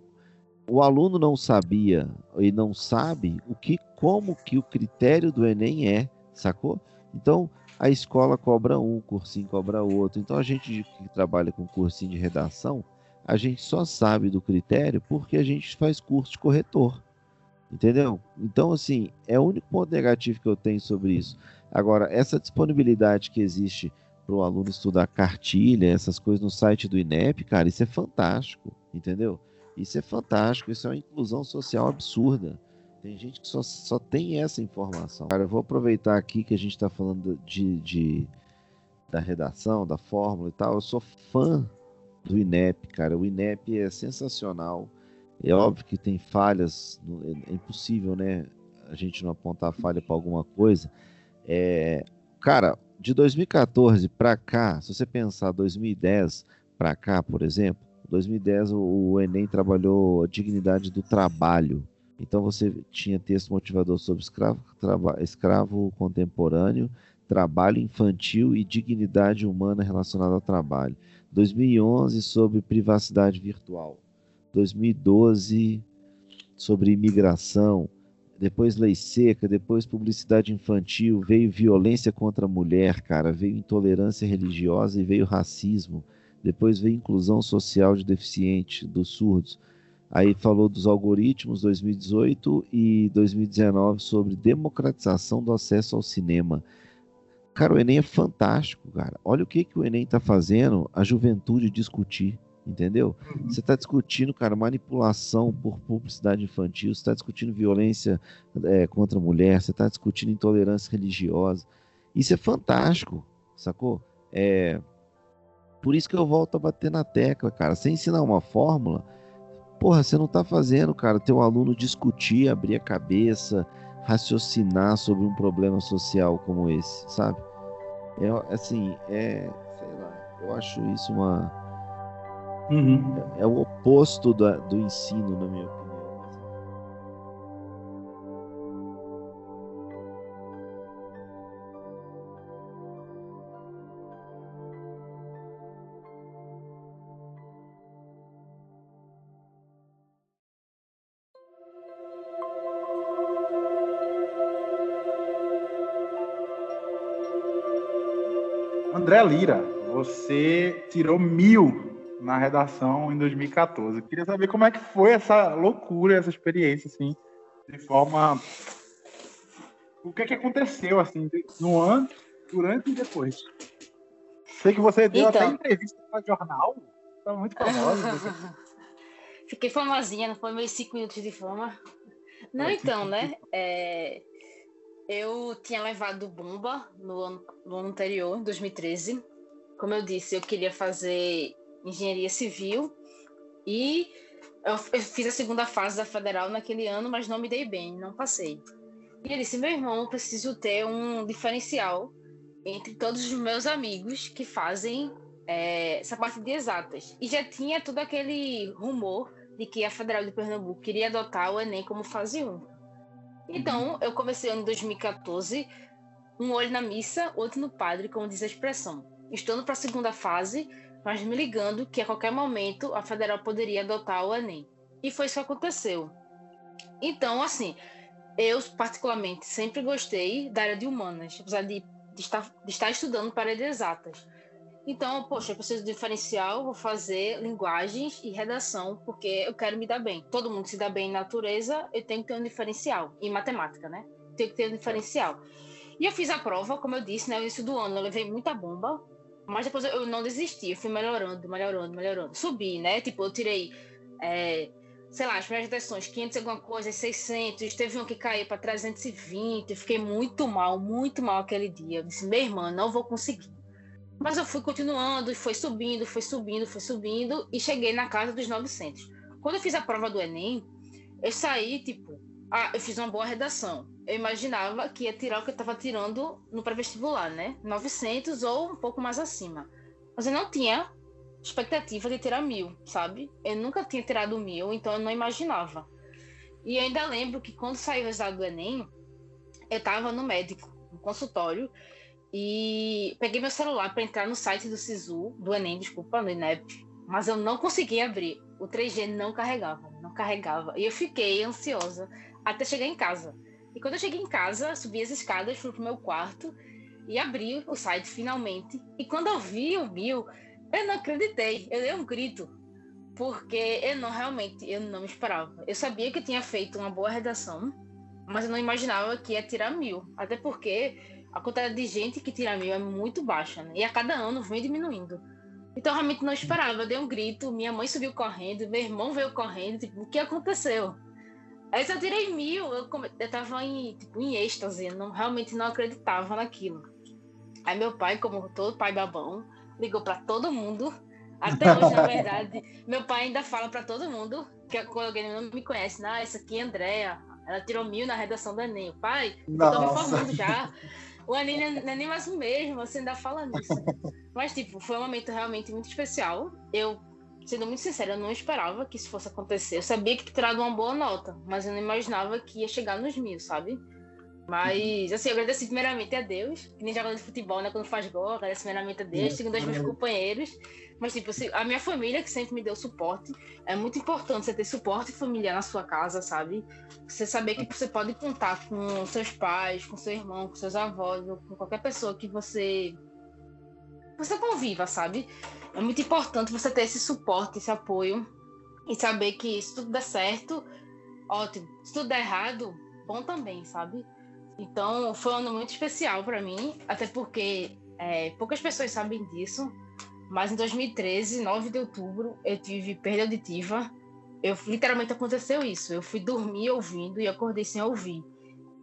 o aluno não sabia e não sabe o que, como que o critério do Enem é, sacou? Então a escola cobra um, o cursinho cobra outro. Então a gente que trabalha com cursinho de redação, a gente só sabe do critério porque a gente faz curso de corretor. Entendeu? Então, assim, é o único ponto negativo que eu tenho sobre isso. Agora, essa disponibilidade que existe para o aluno estudar cartilha, essas coisas no site do INEP, cara, isso é fantástico, entendeu? Isso é fantástico, isso é uma inclusão social absurda. Tem gente que só, só tem essa informação. Cara, eu vou aproveitar aqui que a gente está falando de, de, da redação, da fórmula e tal. Eu sou fã do INEP, cara. O INEP é sensacional. É óbvio que tem falhas, é impossível, né? A gente não apontar falha para alguma coisa. É, cara, de 2014 para cá, se você pensar 2010 para cá, por exemplo, 2010 o, o Enem trabalhou a dignidade do trabalho. Então você tinha texto motivador sobre escravo, escravo contemporâneo, trabalho infantil e dignidade humana relacionada ao trabalho. 2011 sobre privacidade virtual. 2012 sobre imigração. Depois lei seca, depois publicidade infantil, veio violência contra a mulher, cara, veio intolerância religiosa e veio racismo depois veio inclusão social de deficiente, dos surdos. Aí falou dos algoritmos 2018 e 2019 sobre democratização do acesso ao cinema. Cara, o Enem é fantástico, cara. Olha o que, que o Enem está fazendo a juventude discutir, entendeu? Uhum. Você está discutindo, cara, manipulação por publicidade infantil, você está discutindo violência é, contra a mulher, você está discutindo intolerância religiosa. Isso é fantástico, sacou? É, por isso que eu volto a bater na tecla, cara. Sem ensinar uma fórmula, porra, você não tá fazendo, cara, teu aluno discutir, abrir a cabeça, raciocinar sobre um problema social como esse, sabe? É assim, é, sei lá, eu acho isso uma. Uhum. É, é, o oposto do, do ensino, na minha opinião. André Lira, você tirou mil na redação em 2014. Eu queria saber como é que foi essa loucura, essa experiência, assim, de forma. O que é que aconteceu, assim, no ano, durante e depois? Sei que você deu então... até entrevista para jornal. Tá muito famosa. Fiquei famosinha, não foi meus cinco minutos de fama. Não, então, né? É... Eu tinha levado bomba no ano, no ano anterior, em 2013. Como eu disse, eu queria fazer engenharia civil e eu, fiz a segunda fase da federal naquele ano, mas não me dei bem, não passei. E ele disse: meu irmão, preciso ter um diferencial entre todos os meus amigos que fazem é, essa parte de exatas. E já tinha todo aquele rumor de que a Federal de Pernambuco queria adotar o Enem como fase 1. Então, eu comecei em 2014, um olho na missa, outro no padre, como diz a expressão. Estando para a segunda fase, mas me ligando que a qualquer momento a federal poderia adotar o Enem. E foi isso que aconteceu. Então, assim, eu particularmente sempre gostei da área de humanas, apesar de, estar, de estar estudando para área exatas. Então, poxa, eu preciso de diferencial, vou fazer linguagens e redação, porque eu quero me dar bem. Todo mundo se dá bem em natureza, eu tenho que ter um diferencial. Em matemática, né? Tenho que ter um diferencial. E eu fiz a prova, como eu disse, né, no início do ano, eu levei muita bomba, mas depois eu não desisti, eu fui melhorando, melhorando, melhorando. Subi, né? Tipo, eu tirei, é, sei lá, as primeiras redações, 500 alguma coisa, 600, teve um que caiu para 320, eu fiquei muito mal, muito mal aquele dia. Eu disse, meu irmão, não vou conseguir. Mas eu fui continuando, e foi subindo, foi subindo, foi subindo, e cheguei na casa dos 900. Quando eu fiz a prova do Enem, eu saí, tipo, ah, eu fiz uma boa redação. Eu imaginava que ia tirar o que eu estava tirando no pré-vestibular, né? 900 ou um pouco mais acima. Mas eu não tinha expectativa de tirar mil, sabe? Eu nunca tinha tirado mil, então eu não imaginava. E eu ainda lembro que quando saiu o resultado do Enem, eu estava no médico, no consultório, e peguei meu celular para entrar no site do SISU, do Enem, desculpa, no INEP, mas eu não consegui abrir. O 3G não carregava, não carregava. E eu fiquei ansiosa até chegar em casa. E quando eu cheguei em casa, subi as escadas, fui pro meu quarto e abri o site finalmente. E quando eu vi o mil, eu não acreditei. Eu dei um grito. Porque eu não realmente, eu não me esperava. Eu sabia que eu tinha feito uma boa redação, mas eu não imaginava que ia tirar mil. Até porque a quantidade de gente que tira mil é muito baixa, né? E a cada ano vem diminuindo. Então realmente não esperava. Eu dei um grito, minha mãe subiu correndo, meu irmão veio correndo, tipo, o que aconteceu? Aí eu tirei mil, eu, come... eu tava em, tipo, em êxtase, não, realmente não acreditava naquilo. Aí meu pai, como todo pai babão, ligou para todo mundo. Até hoje, na verdade, meu pai ainda fala para todo mundo que quando alguém não me conhece, ah, essa aqui é a Andrea, ela tirou mil na redação do Enem. Pai, Nossa. eu tô me formando já. O Enem não é nem mais o mesmo, você ainda fala nisso. Mas, tipo, foi um momento realmente muito especial. Eu sendo muito sincera, eu não esperava que isso fosse acontecer. Eu sabia que tirado uma boa nota, mas eu não imaginava que ia chegar nos mil, sabe? Mas, assim, eu agradeci primeiramente a Deus, que nem jogador de futebol, né? Quando faz gol, agradeço primeiramente a Deus, segundo aos meus companheiros. Mas, tipo, assim, a minha família, que sempre me deu suporte, é muito importante você ter suporte familiar na sua casa, sabe? Você saber que você pode contar com seus pais, com seu irmão, com seus avós, ou com qualquer pessoa que você. Você conviva, sabe? É muito importante você ter esse suporte, esse apoio e saber que se tudo der certo, ótimo. Se tudo der errado, bom também, sabe? Então foi um ano muito especial para mim, até porque é, poucas pessoas sabem disso, mas em 2013, 9 de outubro, eu tive perda auditiva. Eu literalmente aconteceu isso. Eu fui dormir ouvindo e acordei sem ouvir.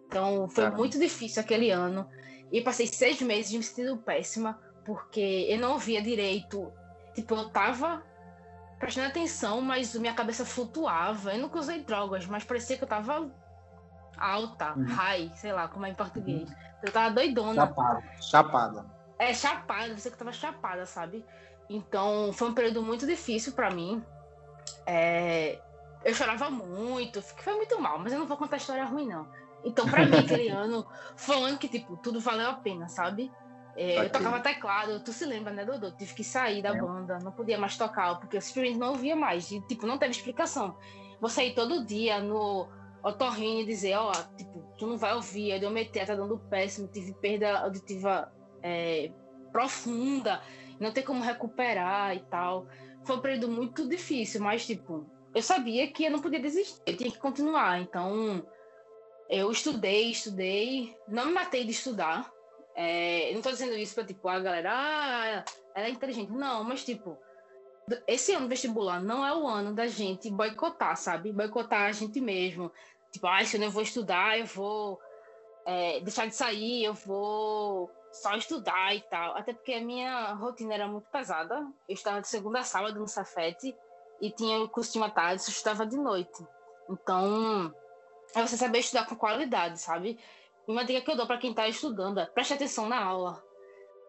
Então foi Caramba. muito difícil aquele ano. E passei seis meses me sentindo péssima, porque eu não ouvia direito Tipo, eu tava prestando atenção, mas minha cabeça flutuava. Eu nunca usei drogas, mas parecia que eu tava alta, uhum. high, sei lá como é em português. Uhum. Eu tava doidona. Chapada. Chapada. É, chapada, você que eu tava chapada, sabe? Então, foi um período muito difícil para mim. É... Eu chorava muito, foi muito mal, mas eu não vou contar história ruim, não. Então, para mim, aquele ano foi um ano que, tipo, tudo valeu a pena, sabe? É, eu tocava teclado, tu se lembra, né, Dodô? Tive que sair da é. banda, não podia mais tocar, porque eu simplesmente não ouvia mais. E, tipo, não teve explicação. Vou sair todo dia no otorrino e dizer, ó, oh, tipo, tu não vai ouvir, a diometria tá dando péssimo, tive perda auditiva é, profunda, não tem como recuperar e tal. Foi um período muito difícil, mas, tipo, eu sabia que eu não podia desistir, eu tinha que continuar. Então, eu estudei, estudei, não me matei de estudar, é, não tô dizendo isso pra, tipo, a galera, ah, ela é inteligente. Não, mas, tipo, esse ano vestibular não é o ano da gente boicotar, sabe? Boicotar a gente mesmo. Tipo, ah, se eu não vou estudar, eu vou é, deixar de sair, eu vou só estudar e tal. Até porque a minha rotina era muito pesada. Eu estava de segunda a sábado no Safete e tinha o curso de uma tarde, eu estudava de noite. Então, é você saber estudar com qualidade, sabe? Uma dica que eu dou para quem está estudando é preste atenção na aula.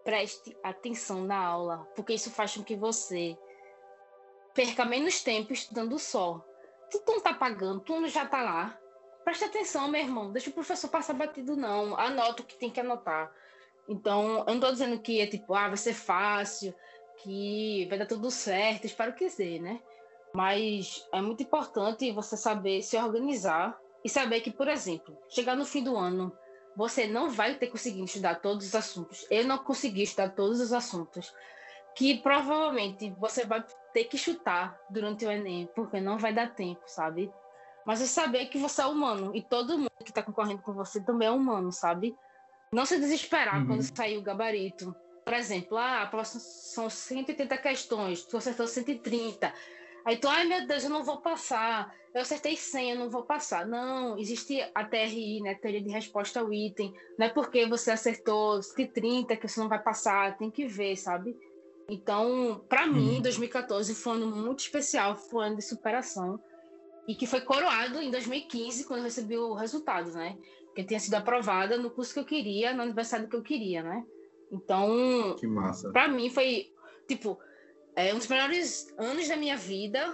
Preste atenção na aula, porque isso faz com que você perca menos tempo estudando só. Tu não tá pagando, tu já tá lá. Preste atenção, meu irmão. Deixa o professor passar batido, não. Anota o que tem que anotar. Então, eu não tô dizendo que é tipo, ah, vai ser fácil, que vai dar tudo certo. Espero que sim, né? Mas é muito importante você saber se organizar e saber que, por exemplo, chegar no fim do ano você não vai ter conseguido estudar todos os assuntos. Eu não consegui estudar todos os assuntos. Que provavelmente você vai ter que chutar durante o Enem, porque não vai dar tempo, sabe? Mas é saber que você é humano e todo mundo que está concorrendo com você também é humano, sabe? não se desesperar uhum. quando sair o gabarito. Por exemplo, ah, são 180 questões, tu acertou 130. Aí tu, ai meu Deus, eu não vou passar. Eu acertei 100, eu não vou passar. Não, existe a TRI, né, teoria de resposta ao item. Não é porque você acertou 130 que você não vai passar, tem que ver, sabe? Então, para mim, 2014 uhum. foi um ano muito especial, foi um ano de superação. E que foi coroado em 2015, quando eu recebi o resultado, né? Que eu tinha sido aprovada no curso que eu queria, no aniversário que eu queria, né? Então, que massa. Pra mim foi, tipo, é, um dos melhores anos da minha vida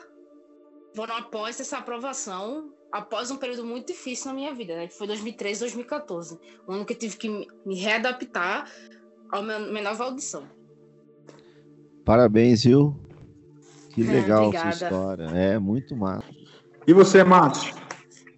foram após essa aprovação, após um período muito difícil na minha vida, né? Que foi 2013, 2014. Um ano que eu tive que me readaptar à minha nova audição. Parabéns, viu? Que é, legal é, sua história. É muito massa. E você, Matos?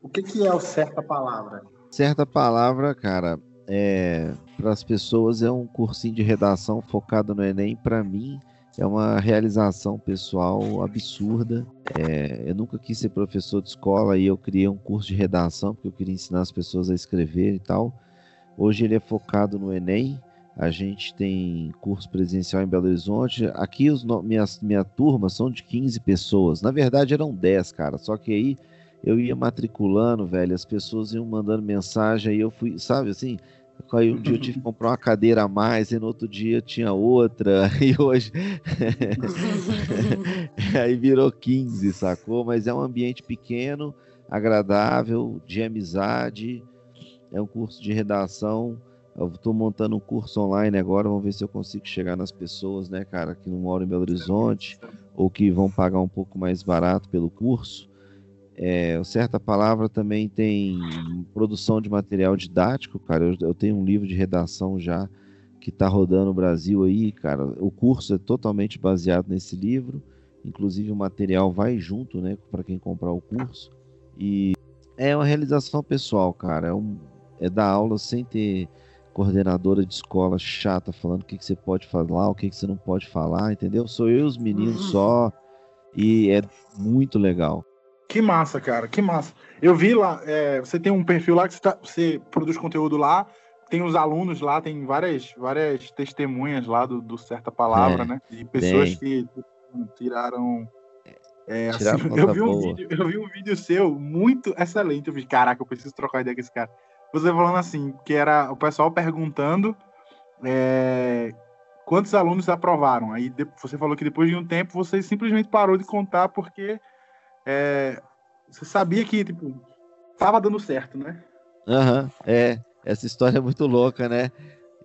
O que, que é o certa palavra? Certa palavra, cara, é para as pessoas é um cursinho de redação focado no Enem. Para mim, é uma realização pessoal absurda. É, eu nunca quis ser professor de escola e eu criei um curso de redação porque eu queria ensinar as pessoas a escrever e tal. Hoje ele é focado no Enem. A gente tem curso presencial em Belo Horizonte. Aqui os minha, minha turma são de 15 pessoas. Na verdade eram 10, cara. Só que aí eu ia matriculando, velho. As pessoas iam mandando mensagem. Aí eu fui, sabe assim? Aí um dia eu tive que comprar uma cadeira a mais, e no outro dia tinha outra, e hoje. aí virou 15, sacou? Mas é um ambiente pequeno, agradável, de amizade. É um curso de redação eu estou montando um curso online agora, vamos ver se eu consigo chegar nas pessoas, né, cara, que não moram em Belo Horizonte ou que vão pagar um pouco mais barato pelo curso. É, certa palavra também tem produção de material didático, cara. Eu, eu tenho um livro de redação já que está rodando no Brasil aí, cara. O curso é totalmente baseado nesse livro, inclusive o material vai junto, né, para quem comprar o curso. E é uma realização pessoal, cara. É, um, é dar aula sem ter coordenadora de escola chata falando o que, que você pode falar, o que, que você não pode falar, entendeu? Sou eu e os meninos uhum. só e é muito legal. Que massa, cara, que massa. Eu vi lá, é, você tem um perfil lá que você, tá, você, produz conteúdo lá, tem os alunos lá, tem várias, várias testemunhas lá do, do Certa Palavra, é, né? De pessoas tem. que tiraram. É, assim, eu, vi um vídeo, eu vi um vídeo seu muito excelente. Eu vi, caraca, eu preciso trocar ideia com esse cara você falando assim, que era o pessoal perguntando é, quantos alunos aprovaram. Aí você falou que depois de um tempo você simplesmente parou de contar porque é, você sabia que, tipo, tava dando certo, né? Aham, uhum, é. Essa história é muito louca, né?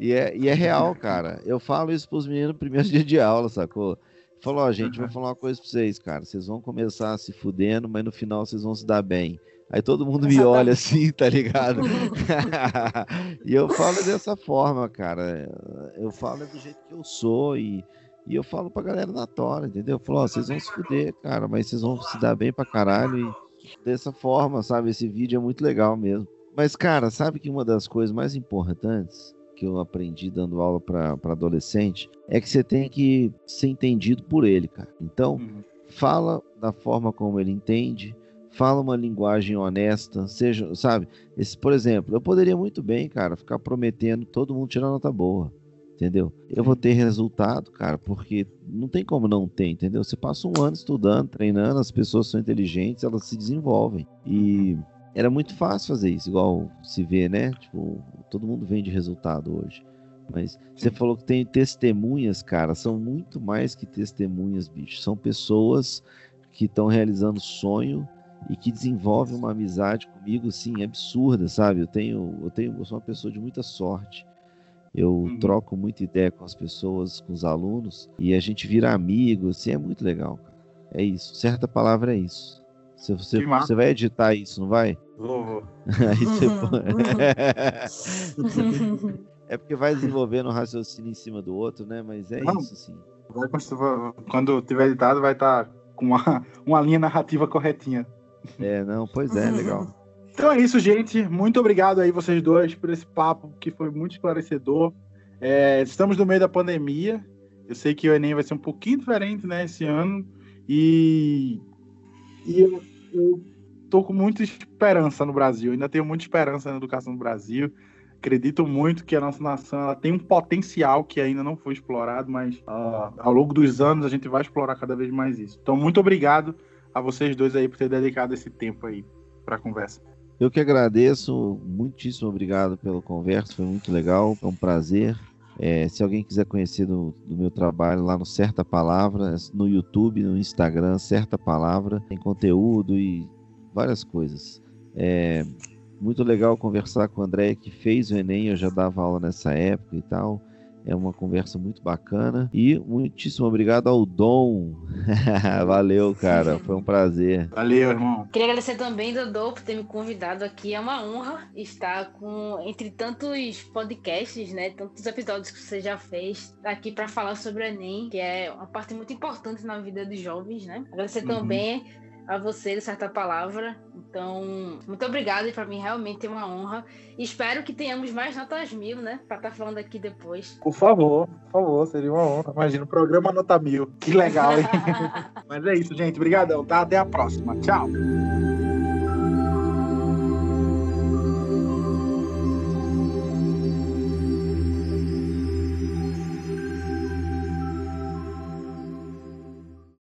E é, e é real, cara. Eu falo isso pros meninos no primeiro dia de aula, sacou? Falou, ó, gente, uhum. vou falar uma coisa pra vocês, cara. Vocês vão começar se fudendo, mas no final vocês vão se dar bem. Aí todo mundo me olha assim, tá ligado? e eu falo dessa forma, cara. Eu falo do jeito que eu sou e, e eu falo pra galera na tora, entendeu? Eu falo, ó, vocês vão se fuder, cara, mas vocês vão se dar bem pra caralho e dessa forma, sabe? Esse vídeo é muito legal mesmo. Mas, cara, sabe que uma das coisas mais importantes que eu aprendi dando aula para adolescente é que você tem que ser entendido por ele, cara. Então, uhum. fala da forma como ele entende, fala uma linguagem honesta, seja, sabe? Esse, por exemplo, eu poderia muito bem, cara, ficar prometendo todo mundo tirar nota boa, entendeu? Eu vou ter resultado, cara, porque não tem como não ter, entendeu? Você passa um ano estudando, treinando, as pessoas são inteligentes, elas se desenvolvem. E era muito fácil fazer isso, igual se vê, né? Tipo, todo mundo vende resultado hoje. Mas você falou que tem testemunhas, cara, são muito mais que testemunhas, bicho. São pessoas que estão realizando sonho e que desenvolve uma amizade comigo, assim, absurda, sabe? Eu tenho, eu tenho, eu sou uma pessoa de muita sorte. Eu uhum. troco muita ideia com as pessoas, com os alunos, e a gente vira amigo, assim, é muito legal, cara. É isso. Certa palavra é isso. Você, você, você vai editar isso, não vai? Vou, vou. Aí você... é porque vai desenvolvendo um raciocínio em cima do outro, né? Mas é não, isso, sim. quando tiver editado, vai estar tá com uma, uma linha narrativa corretinha. É, não, pois é, legal. Então é isso, gente. Muito obrigado aí vocês dois por esse papo que foi muito esclarecedor. É, estamos no meio da pandemia. Eu sei que o Enem vai ser um pouquinho diferente, né, esse ano. E, e eu, eu tô com muita esperança no Brasil. ainda tenho muita esperança na educação no Brasil. Acredito muito que a nossa nação ela tem um potencial que ainda não foi explorado, mas uh, ao longo dos anos a gente vai explorar cada vez mais isso. Então, muito obrigado a vocês dois aí por ter dedicado esse tempo aí para a conversa. Eu que agradeço, muitíssimo obrigado pela conversa, foi muito legal, é um prazer. É, se alguém quiser conhecer do, do, meu trabalho lá no Certa Palavra, no YouTube, no Instagram, Certa Palavra, tem conteúdo e várias coisas. É muito legal conversar com o André, que fez o Enem, eu já dava aula nessa época e tal. É uma conversa muito bacana. E muitíssimo obrigado ao Dom. Valeu, cara. Foi um prazer. Valeu, irmão. Queria agradecer também, Dodô, por ter me convidado aqui. É uma honra estar com entre tantos podcasts, né? Tantos episódios que você já fez aqui para falar sobre o Enem, que é uma parte muito importante na vida dos jovens, né? Agradecer uhum. também a você de certa palavra. Então, muito obrigada e para mim realmente é uma honra. E espero que tenhamos mais notas mil, né? Para estar tá falando aqui depois. Por favor, por favor, seria uma honra. Imagina o programa nota mil. Que legal, hein? Mas é isso, gente. Obrigadão, tá? Até a próxima. Tchau.